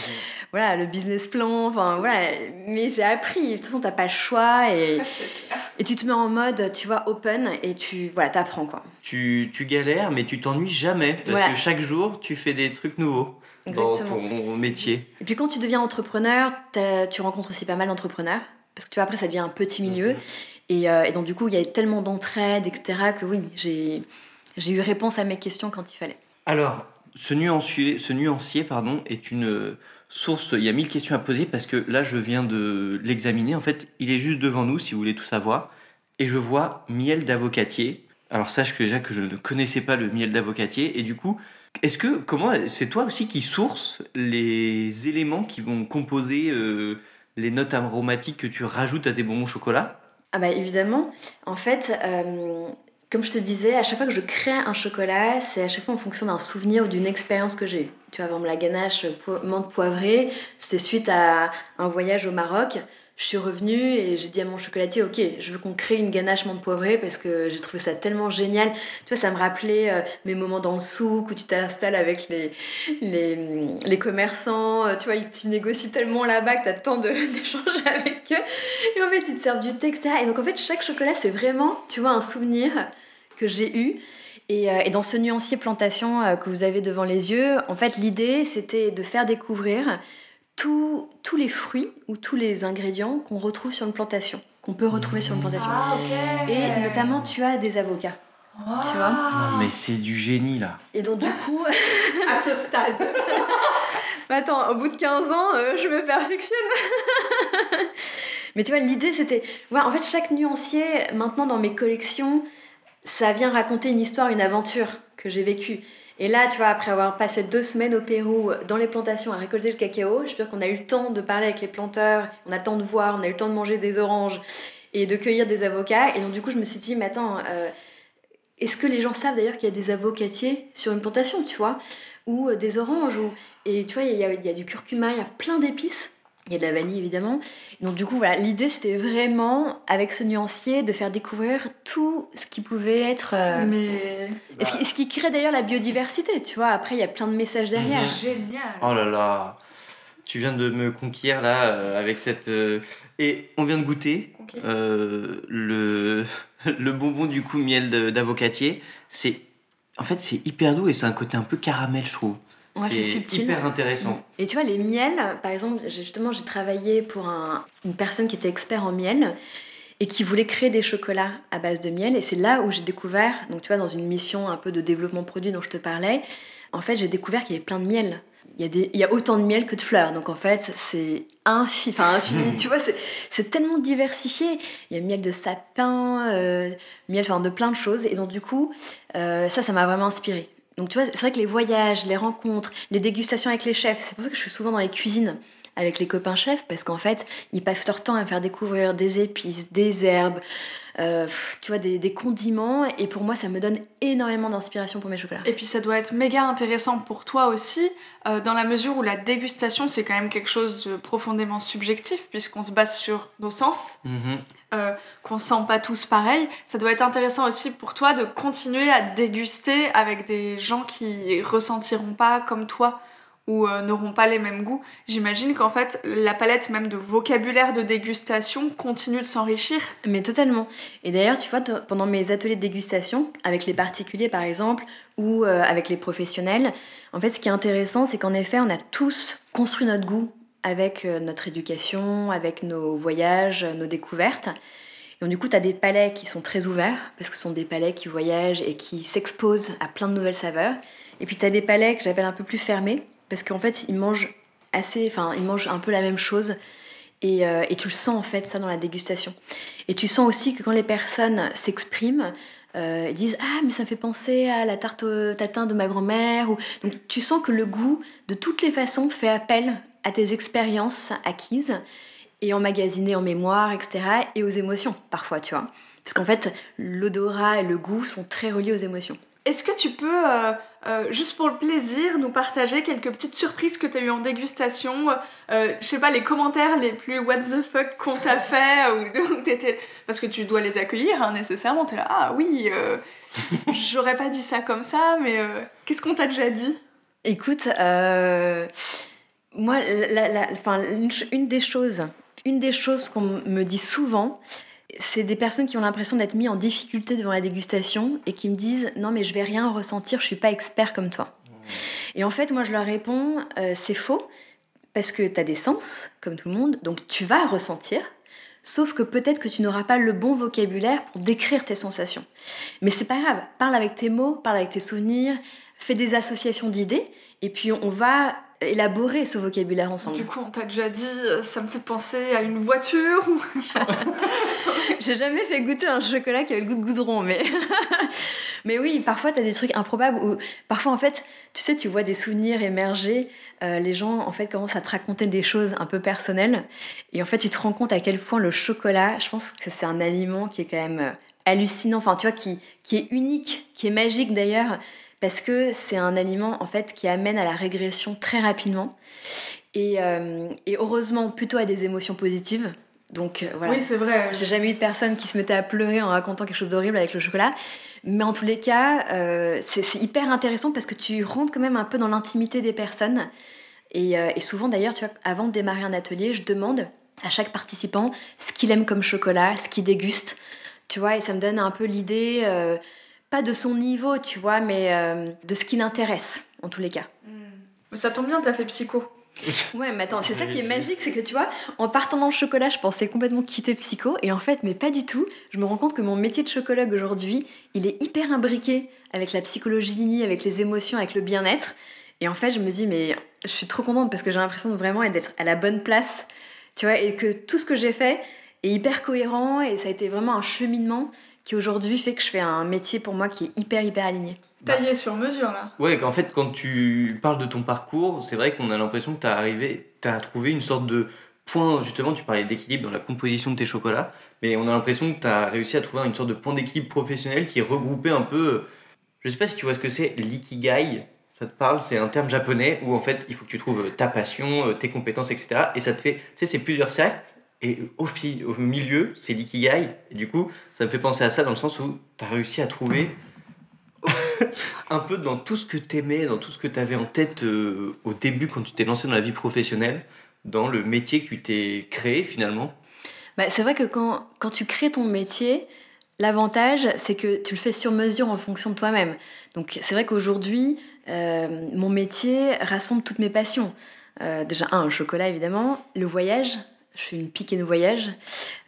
voilà, le business plan, enfin voilà. Mais j'ai appris. De toute façon, t'as pas le choix et, et tu te mets en mode, tu vois, open et tu voilà, t'apprends quoi. Tu, tu galères, mais tu t'ennuies jamais parce que chaque jour, tu fais des trucs nouveaux. Exactement. dans ton métier. Et puis quand tu deviens entrepreneur, tu rencontres aussi pas mal d'entrepreneurs parce que tu vois après ça devient un petit milieu mhm. Euh, et, donc, du coup, il y avait tellement d'entraide, etc., que oui, j'ai, j'ai eu réponse à mes questions quand il fallait. Alors, ce nuancier, ce nuancier pardon, est une source. Il y a mille questions à poser parce que là, je viens de l'examiner. En fait, il est juste devant nous, si vous voulez tout savoir. Et je vois miel d'avocatier. Alors, sache que déjà que je ne connaissais pas le miel d'avocatier. Et du coup, est-ce que, comment, c'est toi aussi qui source les éléments qui vont composer euh, les notes aromatiques que tu rajoutes à tes bonbons au chocolat? Ah bah évidemment. En fait, euh, comme je te disais, à chaque fois que je crée un chocolat, c'est à chaque fois en fonction d'un souvenir ou d'une expérience que j'ai eue. Tu vois, par la ganache menthe poivrée, c'était suite à un voyage au Maroc je suis revenue et j'ai dit à mon chocolatier, ok, je veux qu'on crée une ganache menthe poivrée parce que j'ai trouvé ça tellement génial. Tu vois, ça me rappelait euh, mes moments dans le souk où tu t'installes avec les, les, les, commerçants. Euh, tu vois, tu négocies tellement là-bas que tu as le temps d'échanger avec eux. Et en fait, ils te servent du thé, etc. Et donc, en fait, chaque chocolat, c'est vraiment, tu vois, un souvenir que j'ai eu. Et, euh, et, dans ce nuancier plantation que vous avez devant les yeux, en fait, l'idée, c'était de faire découvrir tous, tous les fruits ou tous les ingrédients qu'on retrouve sur une plantation, qu'on peut retrouver sur une plantation. Ah, Et notamment, tu as des avocats. Tu vois Non, mais c'est du génie là. Et donc, du coup. à ce stade. mais attends, au bout de 15 ans, euh, je me perfectionne. mais tu vois, l'idée c'était. Ouais, en fait, chaque nuancier, maintenant dans mes collections, ça vient raconter une histoire, une aventure que j'ai vécue. Et là, tu vois, après avoir passé deux semaines au Pérou dans les plantations à récolter le cacao, je veux dire qu'on a eu le temps de parler avec les planteurs, on a le temps de voir, on a eu le temps de manger des oranges et de cueillir des avocats. Et donc, du coup, je me suis dit, mais attends, euh, est-ce que les gens savent d'ailleurs qu'il y a des avocatiers sur une plantation, tu vois Ou des oranges ou... Et tu vois, il y a du curcuma, il y a plein d'épices. Il y a de la vanille évidemment. Donc du coup, voilà, l'idée c'était vraiment, avec ce nuancier, de faire découvrir tout ce qui pouvait être... Mais... Et ce, qui, ce qui crée d'ailleurs la biodiversité, tu vois. Après, il y a plein de messages derrière. Génial. Oh là là tu viens de me conquérir là euh, avec cette euh, et on vient de goûter euh, le le bonbon du coup miel d'avocatier c'est en fait c'est hyper doux et c'est un côté un peu caramel je trouve Ouais, c'est hyper intéressant Et tu vois, les miels, par exemple, justement, j'ai travaillé pour un- une personne qui était expert en miel et qui voulait créer des chocolats à base de miel. Et c'est là où j'ai découvert, donc tu vois, dans une mission un peu de développement produit dont je te parlais, en fait, j'ai découvert qu'il y avait plein de miel. Il y, a des, il y a autant de miel que de fleurs, donc en fait, c'est enfin, infini, tu vois, c'est, tellement diversifié. Il y a miel de sapin, euh, miel enfin, de plein de choses, et donc du coup, euh, ça, ça m'a vraiment inspiré. Donc tu vois, c'est vrai que les voyages, les rencontres, les dégustations avec les chefs, c'est pour ça que je suis souvent dans les cuisines avec les copains chefs, parce qu'en fait, ils passent leur temps à me faire découvrir des épices, des herbes, euh, tu vois, des, des condiments, et pour moi, ça me donne énormément d'inspiration pour mes chocolats. Et puis ça doit être méga intéressant pour toi aussi, euh, dans la mesure où la dégustation c'est quand même quelque chose de profondément subjectif, puisqu'on se base sur nos sens, Mhm. Euh, qu'on sent pas tous pareil. Ça doit être intéressant aussi pour toi de continuer à déguster avec des gens qui ressentiront pas comme toi ou euh, n'auront pas les mêmes goûts. J'imagine qu'en fait la palette même de vocabulaire de dégustation continue de s'enrichir. Mais totalement. Et d'ailleurs, tu vois, pendant mes ateliers de dégustation, avec les particuliers par exemple, ou euh, avec les professionnels, en fait, ce qui est intéressant, c'est qu'en effet, on a tous construit notre goût avec euh, notre éducation, avec nos voyages, euh, nos découvertes. Donc du coup, tu as des palais qui sont très ouverts, parce que ce sont des palais qui voyagent et qui s'exposent à plein de nouvelles saveurs. Et puis tu as des palais que j'appelle un peu plus fermés, parce qu'en fait, ils mangent assez, enfin, ils mangent un peu la même chose. Et, euh, tu le sens en fait ça dans la dégustation. Et tu sens aussi que quand les personnes s'expriment, euh, ils disent Ah, mais ça fait penser à la tarte au tatin de ma grand-mère. Ou... Donc tu sens que le goût, de toutes les façons, fait appel à tes expériences acquises et emmagasinées en mémoire, etc. et aux émotions parfois, tu vois. Parce qu'en fait, l'odorat et le goût sont très reliés aux émotions. Est-ce que tu peux, euh, euh, juste pour le plaisir, nous partager quelques petites surprises que tu as eues en dégustation euh, Je sais pas, les commentaires les plus what the fuck qu'on t'a fait ou, t'étais- Parce que tu dois les accueillir hein, nécessairement. T'es là, ah oui, euh, j'aurais pas dit ça comme ça, mais euh, qu'est-ce qu'on t'a déjà dit? Écoute, euh, moi, la- la- enfin, une, des choses, une des choses qu'on me dit souvent, c'est des personnes qui ont l'impression d'être mis en difficulté devant la dégustation et qui me disent non mais je vais rien ressentir, je suis pas expert comme toi. Et en fait, moi je leur réponds euh, c'est faux parce que tu as des sens comme tout le monde, donc tu vas ressentir. Sauf que peut-être que tu n'auras pas le bon vocabulaire pour décrire tes sensations. Mais c'est pas grave, parle avec tes mots, parle avec tes souvenirs, fais des associations d'idées, et puis on va élaborer ce vocabulaire ensemble. Du coup, on t'a déjà dit, euh, ça me fait penser à une voiture ou... J'ai jamais fait goûter un chocolat qui avait le goût de goudron, mais. mais oui, parfois t'as des trucs improbables où. Parfois, en fait, tu sais, tu vois des souvenirs émerger. euh, les gens, en fait, commencent à te raconter des choses un peu personnelles. Et en fait, tu te rends compte à quel point le chocolat, je pense que c'est un aliment qui est quand même euh, hallucinant. Enfin, tu vois, qui, qui est unique, qui est magique d'ailleurs. Parce que c'est un aliment, en fait, qui amène à la régression très rapidement. Et, euh, et heureusement, plutôt à des émotions positives. Donc euh, voilà. Oui, c'est vrai. J'ai jamais eu de personne qui se mettait à pleurer en racontant quelque chose d'horrible avec le chocolat. Mais en tous les cas, euh, c'est hyper intéressant parce que tu rentres quand même un peu dans l'intimité des personnes. Et, euh, et souvent d'ailleurs, tu vois, avant de démarrer un atelier, je demande à chaque participant ce qu'il aime comme chocolat, ce qu'il déguste. Tu vois, et ça me donne un peu l'idée, pas de son niveau, tu vois, mais euh, de ce qui l'intéresse, en tous les cas. Hmm. Ça tombe bien, t'as fait psycho. Ouais, mais attends, c'est ça qui est magique, c'est que tu vois, en partant dans le chocolat, je pensais complètement quitter psycho, et en fait, mais pas du tout. Je me rends compte que mon métier de chocologue aujourd'hui, il est hyper imbriqué avec la psychologie, avec les émotions, avec le bien-être. Et en fait, je me dis, mais je suis trop contente parce que j'ai l'impression de vraiment d'être à la bonne place, tu vois, et que tout ce que j'ai fait est hyper cohérent, et ça a été vraiment un cheminement qui aujourd'hui fait que je fais un métier pour moi qui est hyper, hyper aligné. Taillé sur mesure, là. Ouais, qu'en fait, quand tu parles de ton parcours, c'est vrai qu'on a l'impression que tu as arrivé, tu as trouvé une sorte de point, justement, tu parlais d'équilibre dans la composition de tes chocolats, mais on a l'impression que tu as réussi à trouver une sorte de point d'équilibre professionnel qui est regroupé un peu. Je sais pas si tu vois ce que c'est, l'ikigai. Ça te parle, c'est un terme japonais où en fait il faut que tu trouves ta passion, tes compétences, etc. Et ça te fait, tu sais, c'est plusieurs cercles. Et au, au milieu, c'est l'ikigai. Et du coup, ça me fait penser à ça dans le sens où tu as réussi à trouver un peu dans tout ce que tu aimais, dans tout ce que tu avais en tête euh, au début quand tu t'es lancé dans la vie professionnelle, dans le métier que tu t'es créé finalement bah, C'est vrai que quand, quand tu crées ton métier, l'avantage c'est que tu le fais sur mesure en fonction de toi-même. Donc c'est vrai qu'aujourd'hui, euh, mon métier rassemble toutes mes passions. Euh, déjà, un, le chocolat évidemment, le voyage, je suis une piquée de voyage.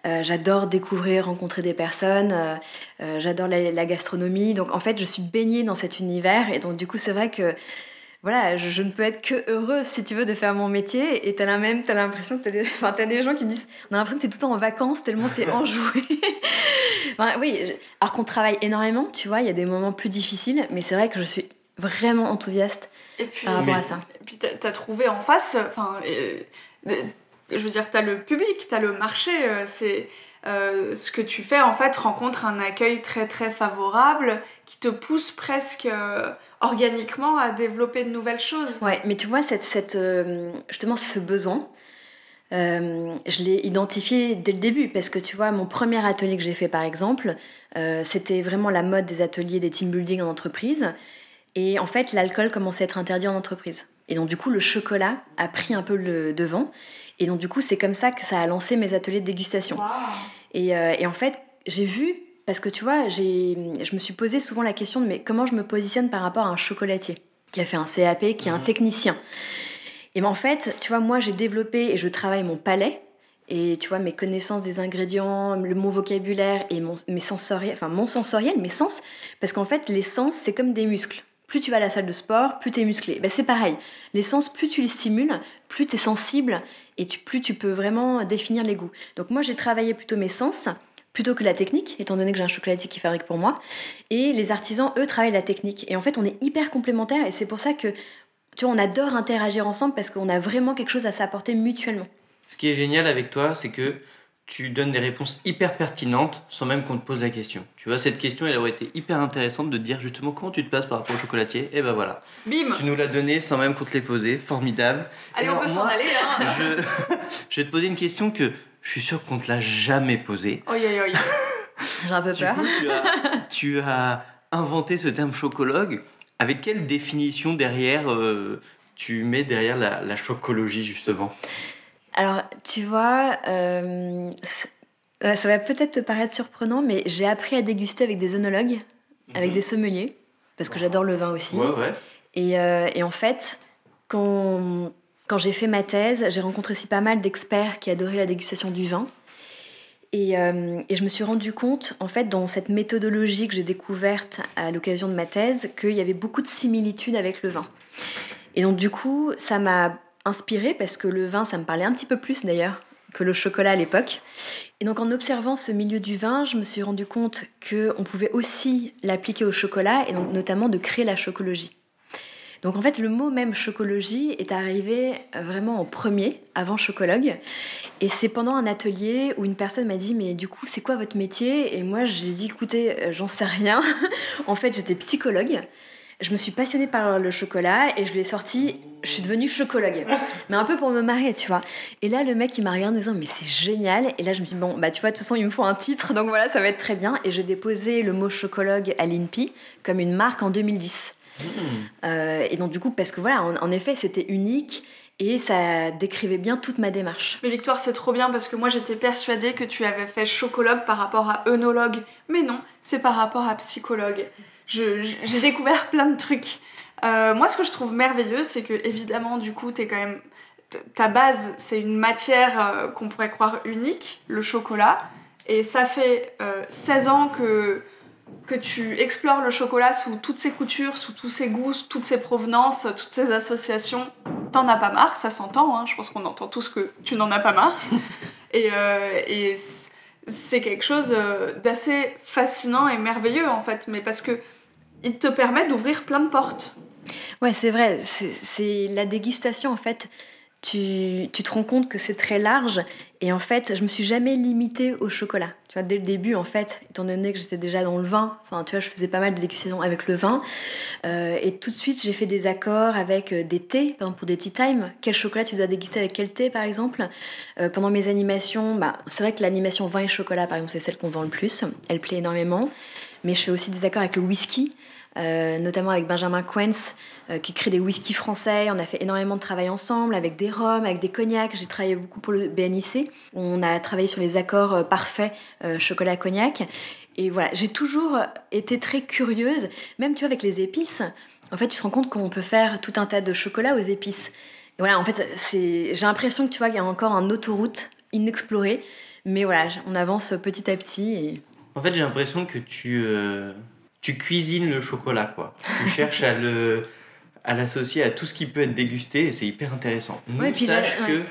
Euh, j'adore découvrir, rencontrer des personnes. Euh, euh, j'adore la, gastronomie. Donc en fait, je suis baignée dans cet univers. Et donc du coup, c'est vrai que voilà, je, ne peux être que heureuse, si tu veux, de faire mon métier. Et t'as la même, t'as l'impression que t'as des, enfin, as des gens qui me disent, on a l'impression que t'es tout le temps en vacances tellement t'es enjoué. oui, alors qu'on travaille énormément, tu vois, il y a des moments plus difficiles, mais c'est vrai que je suis vraiment enthousiaste par rapport à ça. Et puis t'as as trouvé en face, enfin je veux dire, tu as le public, tu as le marché, euh, c'est euh, ce que tu fais en fait rencontre un accueil très très favorable qui te pousse presque euh, organiquement à développer de nouvelles choses. Ouais, mais tu vois, cette, cette, justement, ce besoin, je l'ai identifié dès le début parce que tu vois, mon premier atelier que j'ai fait par exemple, c'était vraiment la mode des ateliers des team building en entreprise. Et en fait, l'alcool commençait à être interdit en entreprise. Et donc, du coup, le chocolat a pris un peu le devant. Et donc, du coup, c'est comme ça que ça a lancé mes ateliers de dégustation. Et, euh, et, en fait, j'ai vu, parce que tu vois, je me suis posé souvent la question de mais comment je me positionne par rapport à un chocolatier qui a fait un CAP, qui est un mhm. technicien? Et ben, en fait, tu vois, moi, j'ai développé et je travaille mon palais. Et tu vois, mes connaissances des ingrédients, le mot vocabulaire et mon, mes sensoriels, enfin mon sensoriel, mes sens. Parce qu'en fait, les sens, c'est comme des muscles plus tu vas à la salle de sport, plus tu es musclé. Ben, c'est pareil. Les sens, plus tu les stimules, plus tu es sensible et plus tu peux vraiment définir les goûts. Donc moi, j'ai travaillé plutôt mes sens plutôt que la technique, étant donné que j'ai un chocolatier qui fabrique pour moi. Et les artisans, eux, travaillent la technique. Et en fait, on est hyper complémentaires et c'est pour ça que, tu vois, on adore interagir ensemble parce qu'on a vraiment quelque chose à s'apporter mutuellement. Ce qui est génial avec toi, c'est que tu donnes des réponses hyper pertinentes sans même qu'on te pose la question. Tu vois, cette question, elle aurait été hyper intéressante de dire justement comment tu te passes par rapport au chocolatier. Et ben voilà. Bim Tu nous l'as donné sans même qu'on te l'ait posé. Formidable. Allez, on peut s'en aller. Hein. je... vais te poser une question que je suis sûr qu'on te l'a jamais posée. Oi, oi, oi. J'ai un peu peur. tu, as, tu as inventé ce terme chocologue. Avec quelle définition derrière euh, tu mets derrière la, la chocologie justement? Alors, tu vois, euh, ça va peut-être te paraître surprenant, mais j'ai appris à déguster avec des œnologues, avec mhm. des sommeliers, parce que j'adore le vin aussi. Ouais, ouais. Et, euh, et, en fait, quand, quand j'ai fait ma thèse, j'ai rencontré aussi pas mal d'experts qui adoraient la dégustation du vin. Et, euh, et, je me suis rendu compte, en fait, dans cette méthodologie que j'ai découverte à l'occasion de ma thèse, qu'il y avait beaucoup de similitudes avec le vin. Et donc, du coup, ça m'a inspirée parce que le vin, ça me parlait un petit peu plus d'ailleurs que le chocolat à l'époque. Et donc en observant ce milieu du vin, je me suis rendu compte qu'on pouvait aussi l'appliquer au chocolat et donc notamment de créer la chocologie. Donc en fait, le mot même chocologie est arrivé euh, vraiment en premier, avant chocologue. Et c'est pendant un atelier où une personne m'a dit Mais du coup, c'est quoi votre métier? Et moi, je lui ai dit Écoutez, euh, j'en sais rien. en fait, j'étais psychologue je me suis passionnée par le chocolat et je lui ai sorti, je suis devenue chocologue. Mais un peu pour me marier, tu vois. Et là, le mec, il m'a regardé en me disant, mais c'est génial. Et là, je me suis dit, bon, bah, tu vois, de toute façon, il me faut un titre, donc voilà, ça va être très bien. Et j'ai déposé le mot chocologue à l'INPI comme une marque en 2010. Mmh. Euh, et donc, du coup, parce que voilà, en, effet, c'était unique. Et ça décrivait bien toute ma démarche. Mais Victoire, c'est trop bien parce que moi j'étais persuadée que tu avais fait chocologue par rapport à œnologue. Mais non, c'est par rapport à psychologue j'ai découvert plein de trucs. Euh, moi, ce que je trouve merveilleux, c'est que, évidemment, du coup, es quand même. Ta base, c'est une matière euh, qu'on pourrait croire unique, le chocolat. Et ça fait 16 euh, ans que, que tu explores le chocolat sous toutes ses coutures, sous tous ses goûts, sous toutes ses provenances, toutes ses associations. T'en as pas marre, ça s'entend, hein. je pense qu'on entend tous que tu n'en as pas marre. et, et c'est quelque chose d'assez fascinant et merveilleux en fait, mais parce que il te permet d'ouvrir plein de portes. Ouais, c'est vrai. C'est la dégustation, en fait, tu, tu te rends compte que c'est très large. Et en fait, je me suis jamais limitée au chocolat. Tu vois, dès le début, en fait, étant donné que j'étais déjà dans le vin, enfin, tu vois, je faisais pas mal de dégustations avec le vin. Euh, et tout de suite, j'ai fait des accords avec euh, des thés, par exemple pour des tea time. Quel chocolat tu dois déguster avec quel thé, par exemple? Euh, Pendant mes animations, bah, c'est vrai que l'animation vin et chocolat, par exemple, c'est celle qu'on vend le plus. Elle plaît énormément. Mais je fais aussi des accords avec le whisky. Euh, notamment avec Benjamin Quens, euh, qui crée des whiskies français. On a fait énormément de travail ensemble, avec des rhums, avec des cognacs. J'ai travaillé beaucoup pour le BNIC. On a travaillé sur les accords euh, parfaits chocolat-cognac. Et voilà, j'ai toujours été très curieuse, même tu vois, avec les épices. En fait, tu te rends compte qu'on peut faire tout un tas de chocolat aux épices. Et voilà, en fait, j'ai l'impression que tu vois qu'il y a encore un autoroute inexplorée. Mais voilà, on avance petit à petit. Et... En fait, j'ai l'impression que tu, tu cuisines le chocolat, quoi. Tu cherches à le à l'associer à tout ce qui peut être dégusté et c'est hyper intéressant. Nous, ouais, sache que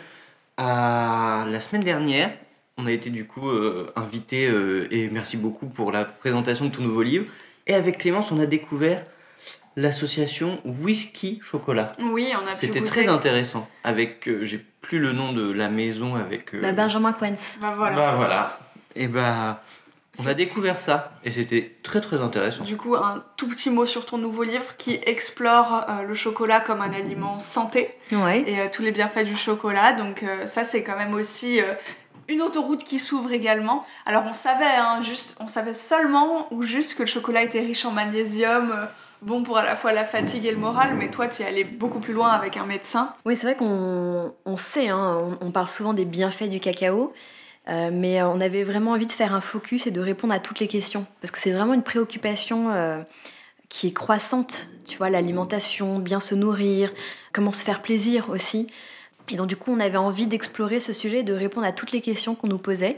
à la semaine dernière, on a été du coup euh, invités euh, et merci beaucoup pour la présentation de ton nouveau livre. Et avec Clémence, on a découvert l'association Whisky Chocolat. Oui, on a C'était très intéressant. Avec, euh, j'ai plus le nom de la maison avec. Bah, Benjamin Quens. Bah voilà. Bah voilà. Et bah on a découvert ça et c'était très très intéressant. Du coup, un tout petit mot sur ton nouveau livre qui explore euh, le chocolat comme un aliment santé ouais. et euh, tous les bienfaits du chocolat. Donc euh, ça, c'est quand même aussi une autoroute qui s'ouvre également. Alors on savait, hein, juste, on savait seulement ou juste que le chocolat était riche en magnésium. Bon pour à la fois la fatigue et le moral, mais toi tu es allé beaucoup plus loin avec un médecin. Oui, c'est vrai qu'on on sait, hein, on, on parle souvent des bienfaits du cacao, euh, mais on avait vraiment envie de faire un focus et de répondre à toutes les questions. Parce que c'est vraiment une préoccupation euh, qui est croissante. Tu vois, l'alimentation, bien se nourrir, comment se faire plaisir aussi. Et donc, du coup, on avait envie d'explorer ce sujet et de répondre à toutes les questions qu'on nous posait.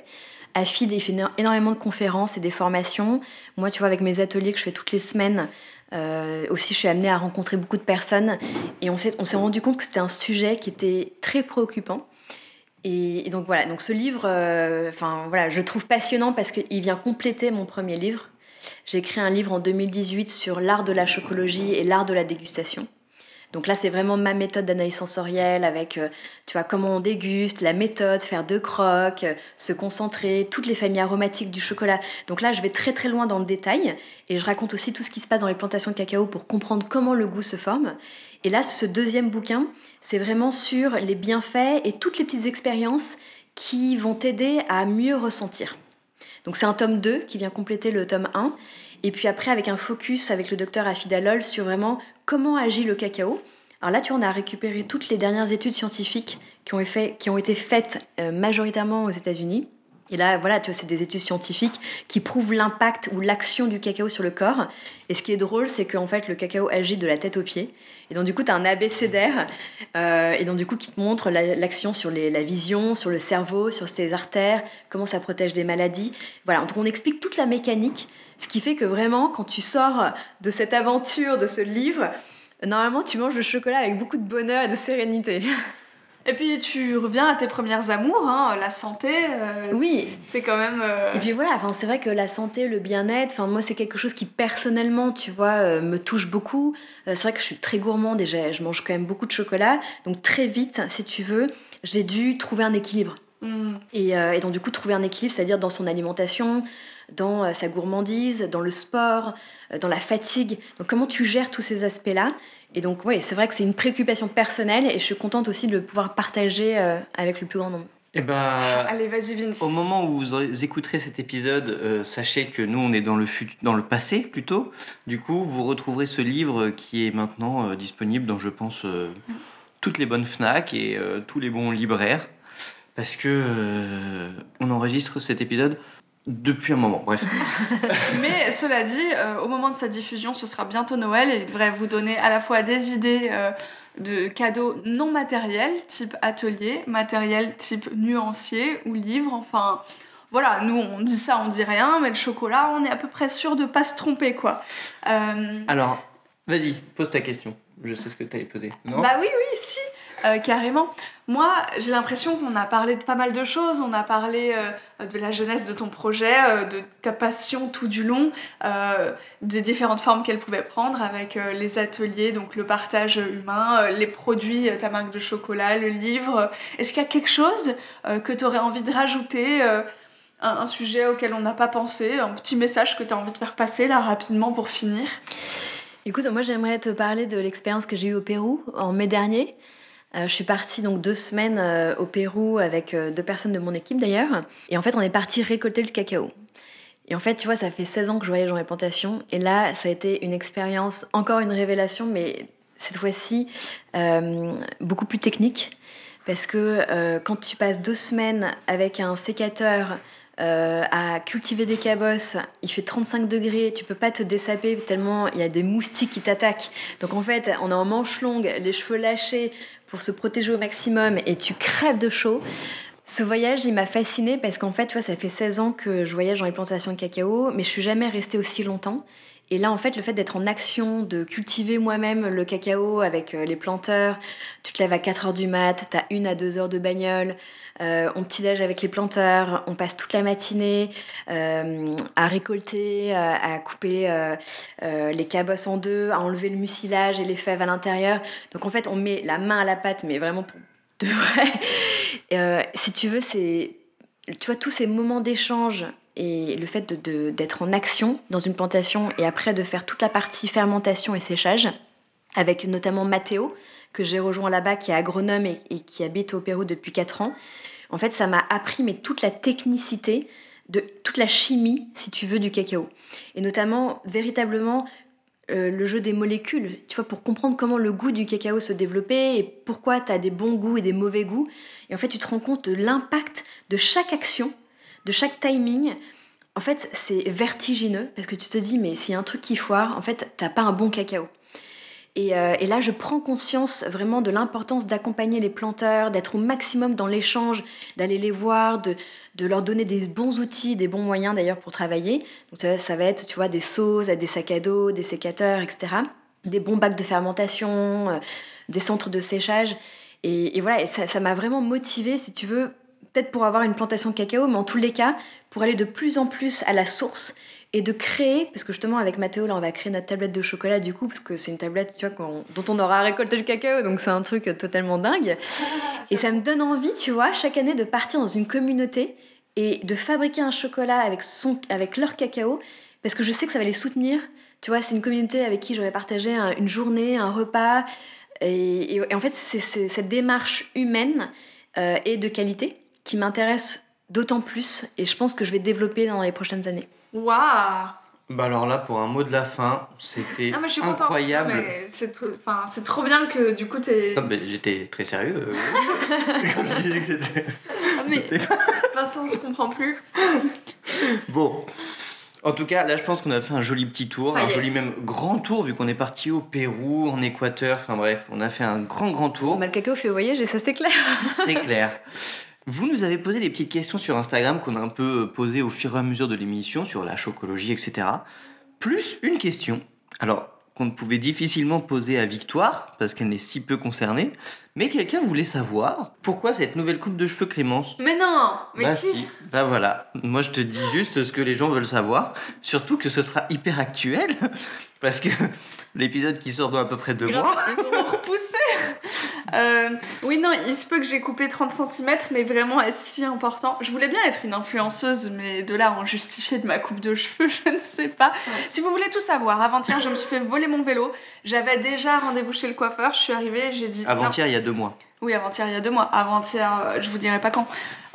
AFID fait énormément de conférences et des formations. Moi, tu vois, avec mes ateliers que je fais toutes les semaines, euh, aussi, je suis amenée à rencontrer beaucoup de personnes. Et on s'est rendu compte que c'était un sujet qui était très préoccupant et, donc voilà, donc ce livre, euh, enfin voilà, je le trouve passionnant parce qu'il vient compléter mon premier livre. J'ai écrit un livre en 2018 sur l'art de la chocologie et l'art de la dégustation. Donc là, c'est vraiment ma méthode d'analyse sensorielle avec, euh, tu vois, comment on déguste, la méthode, faire deux crocs, euh, se concentrer, toutes les familles aromatiques du chocolat. Donc là, je vais très très loin dans le détail et je raconte aussi tout ce qui se passe dans les plantations de cacao pour comprendre comment le goût se forme. Et là, ce deuxième bouquin, c'est vraiment sur les bienfaits et toutes les petites expériences qui vont t'aider à mieux ressentir. Donc c'est un tome 2 qui vient compléter le tome 1. Et puis après, avec un focus avec le docteur Afidalol sur vraiment comment agit le cacao. Alors là, tu en as récupéré toutes les dernières études scientifiques qui ont, qui ont été faites euh, majoritairement aux États-Unis. Et là, voilà, tu vois, c'est des études scientifiques qui prouvent l'impact ou l'action du cacao sur le corps. Et ce qui est drôle, c'est qu'en fait, le cacao agit de la tête aux pieds. Et donc, du coup, tu as un abécédaire. Euh, et donc, du coup, qui te montre l'action sur la vision, sur le cerveau, sur ses artères, comment ça protège des maladies. Voilà, donc on explique toute la mécanique. Ce qui fait que vraiment, quand tu sors de cette aventure, de ce livre, normalement, tu manges le chocolat avec beaucoup de bonheur et de sérénité. Et puis tu reviens à tes premières amours, hein, la santé. Euh, oui. C'est quand même. Euh, Et puis voilà, enfin c'est vrai que la santé, le bien-être, enfin moi c'est quelque chose qui personnellement, tu vois, euh, me touche beaucoup. c'est vrai que je suis très gourmande et je mange quand même beaucoup de chocolat, donc très vite, si tu veux, j'ai dû trouver un équilibre. Mm. Et, et, donc du coup trouver un équilibre, c'est-à-dire dans son alimentation, dans sa gourmandise, dans le sport, dans la fatigue. Donc comment tu gères tous ces aspects-là? Et donc, oui, c'est vrai que c'est une préoccupation personnelle et je suis contente aussi de pouvoir partager euh, avec le plus grand nombre. Eh ben, Allez, vas-y Vince. Au moment où vous écouterez cet épisode, euh, sachez que nous, on est dans le, dans le passé plutôt. Du coup, vous retrouverez ce livre qui est maintenant euh, disponible dans, je pense, toutes les bonnes FNAC et tous les bons libraires. Parce que on enregistre cet épisode depuis un moment, bref. Mais cela dit, euh, au moment de sa diffusion, ce sera bientôt Noël et il devrait vous donner à la fois des idées euh, de cadeaux non matériels, type atelier, matériel type nuancier ou livre, enfin... Voilà, nous on dit ça, on dit rien, mais le chocolat, on est à peu près sûr de pas se tromper, quoi. Euh, Alors, vas-y, pose ta question. Je sais ce que tu allais poser. Non? Bah oui, oui, si, carrément. Moi, j'ai l'impression qu'on a parlé de pas mal de choses. On a parlé euh, de la jeunesse de ton projet, euh, de ta passion tout du long, euh, des différentes formes qu'elle pouvait prendre avec les ateliers, donc le partage humain, les produits, ta marque de chocolat, le livre. Est-ce qu'il y a quelque chose que tu aurais envie de rajouter un, sujet auquel on n'a pas pensé, un petit message que tu as envie de faire passer là rapidement pour finir? Écoute, moi j'aimerais te parler de l'expérience que j'ai eue au Pérou en mai dernier. Euh, je suis partie donc deux semaines euh, au Pérou avec euh, deux personnes de mon équipe d'ailleurs. Et en fait, on est parti récolter le cacao. Et en fait, tu vois, ça fait 16 ans que je voyage dans les plantations. Et là, ça a été une expérience, encore une révélation, mais cette fois-ci beaucoup plus technique. Parce que quand tu passes deux semaines avec un sécateur euh, à cultiver des cabosses, il fait 35 degrés, tu peux pas te dessaper tellement il y a des moustiques qui t'attaquent. Donc en fait, on est en manche longue, les cheveux lâchés pour se protéger au maximum et tu crèves de chaud. Ce voyage, il m'a fasciné parce qu'en fait, tu vois, ça fait 16 ans que je voyage dans les plantations de cacao, mais je suis jamais restée aussi longtemps. Et là, en fait, le fait d'être en action, de cultiver moi-même le cacao avec euh, les planteurs, tu te lèves à 4 heures du mat, tu as une à deux heures de bagnole, euh, on petit-déj avec les planteurs, on passe toute la matinée euh, à récolter, à, couper les cabosses en deux, à enlever le mucilage et les fèves à l'intérieur. Donc en fait, on met la main à la pâte, mais vraiment pour de vrai. si tu veux, c'est tu vois tous ces moments d'échange et le fait d'être en action dans une plantation et après de faire toute la partie fermentation et séchage, avec notamment Mathéo, que j'ai rejoint là-bas, qui est agronome et, qui habite au Pérou depuis 4 ans. En fait, ça m'a appris toute la technicité, de toute la chimie, si tu veux, du cacao. Et notamment, véritablement, euh, le jeu des molécules, tu vois, pour comprendre comment le goût du cacao se développait et pourquoi tu as des bons goûts et des mauvais goûts. Et en fait, tu te rends compte de l'impact de chaque action de chaque timing, en fait, c'est vertigineux parce que tu te dis, mais s'il y a un truc qui foire, en fait, t'as pas un bon cacao. Euh, et, là, je prends conscience vraiment de l'importance d'accompagner les planteurs, d'être au maximum dans l'échange, d'aller les voir, de, leur donner des bons outils, des bons moyens d'ailleurs pour travailler. Donc ça, va être, tu vois, des sauces, des sacs à dos, des sécateurs, etc. Des bons bacs de fermentation, euh, des centres de séchage. Et, voilà, ça m'a vraiment motivé, si tu veux, peut-être pour avoir une plantation de cacao, mais en tous les cas, pour aller de plus en plus à la source et de créer, parce que justement avec Mathéo, là on va créer notre tablette de chocolat du coup, parce que c'est une tablette tu vois, dont on aura récolté le cacao, donc c'est un truc totalement dingue. Et ça me donne envie, tu vois, chaque année de partir dans une communauté et de fabriquer un chocolat avec, son, avec leur cacao, parce que je sais que ça va les soutenir. Tu vois, c'est une communauté avec qui j'aurais partagé une journée, un repas. Et, en fait, c'est cette démarche humaine euh, et de qualité qui m'intéresse d'autant plus et je pense que je vais développer dans les prochaines années. Waouh bah alors là, pour un mot de la fin, c'était incroyable. C'est trop, bien que du coup t'es... J'étais très sérieux. c'est comme je disais que c'était... Ah mais Vincent, on se comprend plus. Bon, en tout cas, là, je pense qu'on a fait un joli petit tour, un joli même grand tour, vu qu'on est parti au Pérou, en Équateur, enfin bref, on a fait un grand, grand tour. Mal cacao fait voyager, ça c'est clair. c'est clair. Vous nous avez posé des petites questions sur Instagram qu'on a un peu posées au fur et à mesure de l'émission sur la chocologie, etc. Plus une question. Alors, qu'on ne pouvait difficilement poser à Victoire, parce qu'elle n'est si peu concernée, mais quelqu'un voulait savoir pourquoi cette nouvelle coupe de cheveux Clémence Mais non Mais bah si Bah voilà, moi je te dis juste ce que les gens veulent savoir, surtout que ce sera hyper actuel, parce que l'épisode qui sort dans à peu près deux mois... Ils ont repoussé euh, oui, non, il se peut que j'ai coupé 30 cm, mais vraiment, est-ce si important? Je voulais bien être une influenceuse, mais de là en justifier de ma coupe de cheveux, je ne sais pas. Si vous voulez tout savoir, avant-hier, je me suis fait voler mon vélo. J'avais déjà rendez-vous chez le coiffeur, je suis arrivée, j'ai dit. Avant-hier, il y a deux mois. Oui, avant-hier, il y a deux mois. Avant-hier, euh, je vous dirai pas quand.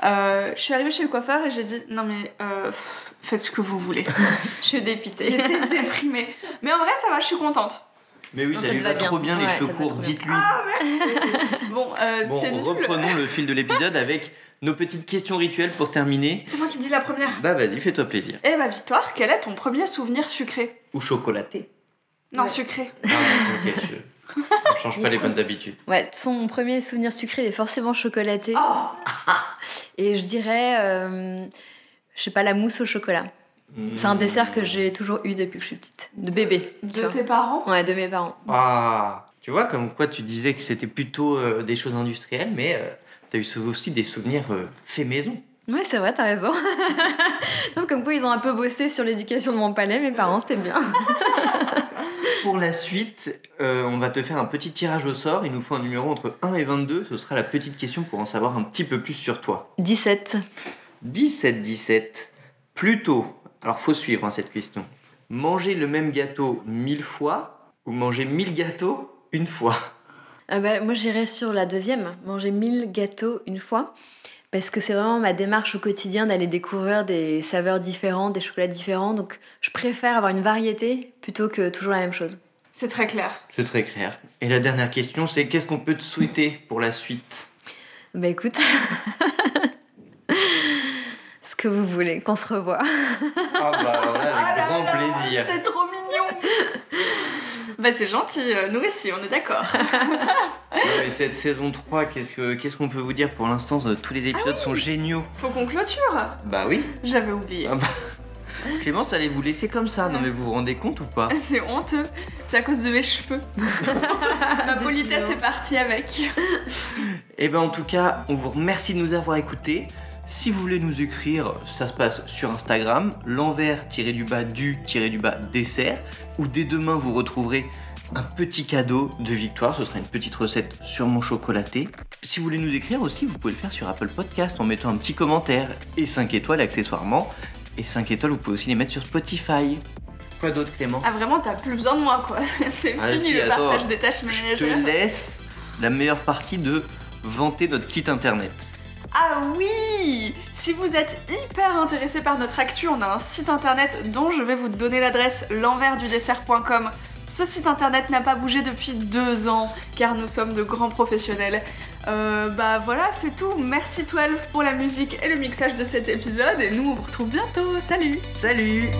Euh, je suis arrivée chez le coiffeur et j'ai dit non mais faites ce que vous voulez. je suis dépitée. J'étais déprimée. Mais en vrai ça va, je suis contente. Mais oui, ça, lui va, trop bien, les cheveux courts, dites-lui. Ah, bon, euh, bon reprenons le fil de l'épisode avec nos petites questions rituelles pour terminer. C'est moi qui dis la première. Bah vas-y, fais-toi plaisir. Eh bah Victoire, quel est ton premier souvenir sucré? Ou chocolaté Non, sucré. Ah, ok, je... On change pas les bonnes habitudes. Ouais, son premier souvenir sucré est forcément chocolaté. Oh Et je dirais, euh, je sais pas, la mousse au chocolat. C'est un dessert que j'ai toujours eu depuis que je suis petite, de bébé. De tes parents? Ouais, de mes parents. Ah Tu vois, comme quoi tu disais que c'était plutôt euh, des choses industrielles, mais euh, tu as eu aussi des souvenirs euh, faits maison. Ouais, c'est vrai, t'as raison. Donc, comme quoi, ils ont un peu bossé sur l'éducation de mon palais, mes parents, c'était bien. Pour la suite, euh, on va te faire un petit tirage au sort. Il nous faut un numéro entre 1 et 22. Ce sera la petite question pour en savoir un petit peu plus sur toi. 17. 17, 17. Plutôt, alors faut suivre hein, cette question. Manger le même gâteau mille fois ou manger mille gâteaux une fois? Ah bah, moi, j'irais sur la deuxième, manger 1000 gâteaux une fois. Parce que c'est vraiment ma démarche au quotidien d'aller découvrir des saveurs différentes, des chocolats différents. Donc, je préfère avoir une variété plutôt que toujours la même chose. C'est très clair. C'est très clair. Et la dernière question, c'est qu'est-ce qu'on peut te souhaiter pour la suite? Bah écoute, ce que vous voulez, qu'on se revoie. Ah bah alors là, avec Ah là grand là, plaisir. C'est trop mignon. Bah c'est gentil, euh, nous aussi, on est d'accord. Cette saison 3, qu'est-ce que- qu'est-ce qu'on peut vous dire pour l'instant euh, Tous les épisodes sont géniaux. Faut qu'on clôture. Bah oui. J'avais oublié. Ah bah, Clémence allait vous laisser comme ça. Non mais vous vous rendez compte ou pas? C'est honteux. C'est à cause de mes cheveux. Ma politesse est partie avec. Et ben en tout cas, on vous remercie de nous avoir écoutés. Si vous voulez nous écrire, ça se passe sur Instagram, l'envers-du-bas du-bas dessert, où dès demain vous retrouverez un petit cadeau de victoire. Ce sera une petite recette sûrement chocolatée. Si vous voulez nous écrire aussi, vous pouvez le faire sur Apple Podcast en mettant un petit commentaire et 5 étoiles accessoirement. Et 5 étoiles, vous pouvez aussi les mettre sur Spotify. Quoi d'autre, Clément? Ah vraiment, t'as plus besoin de moi quoi. C'est Ah, fini si, le attends. partage des tâches Je te laisse la meilleure partie de vanter notre site internet. Ah oui Si vous êtes hyper intéressé par notre actu, on a un site internet dont je vais vous donner l'adresse l'enversdudessert.com. Ce site internet n'a pas bougé depuis deux ans car nous sommes de grands professionnels. Euh, bah voilà, c'est tout. Merci 12 pour la musique et le mixage de cet épisode et nous on vous retrouve bientôt. Salut Salut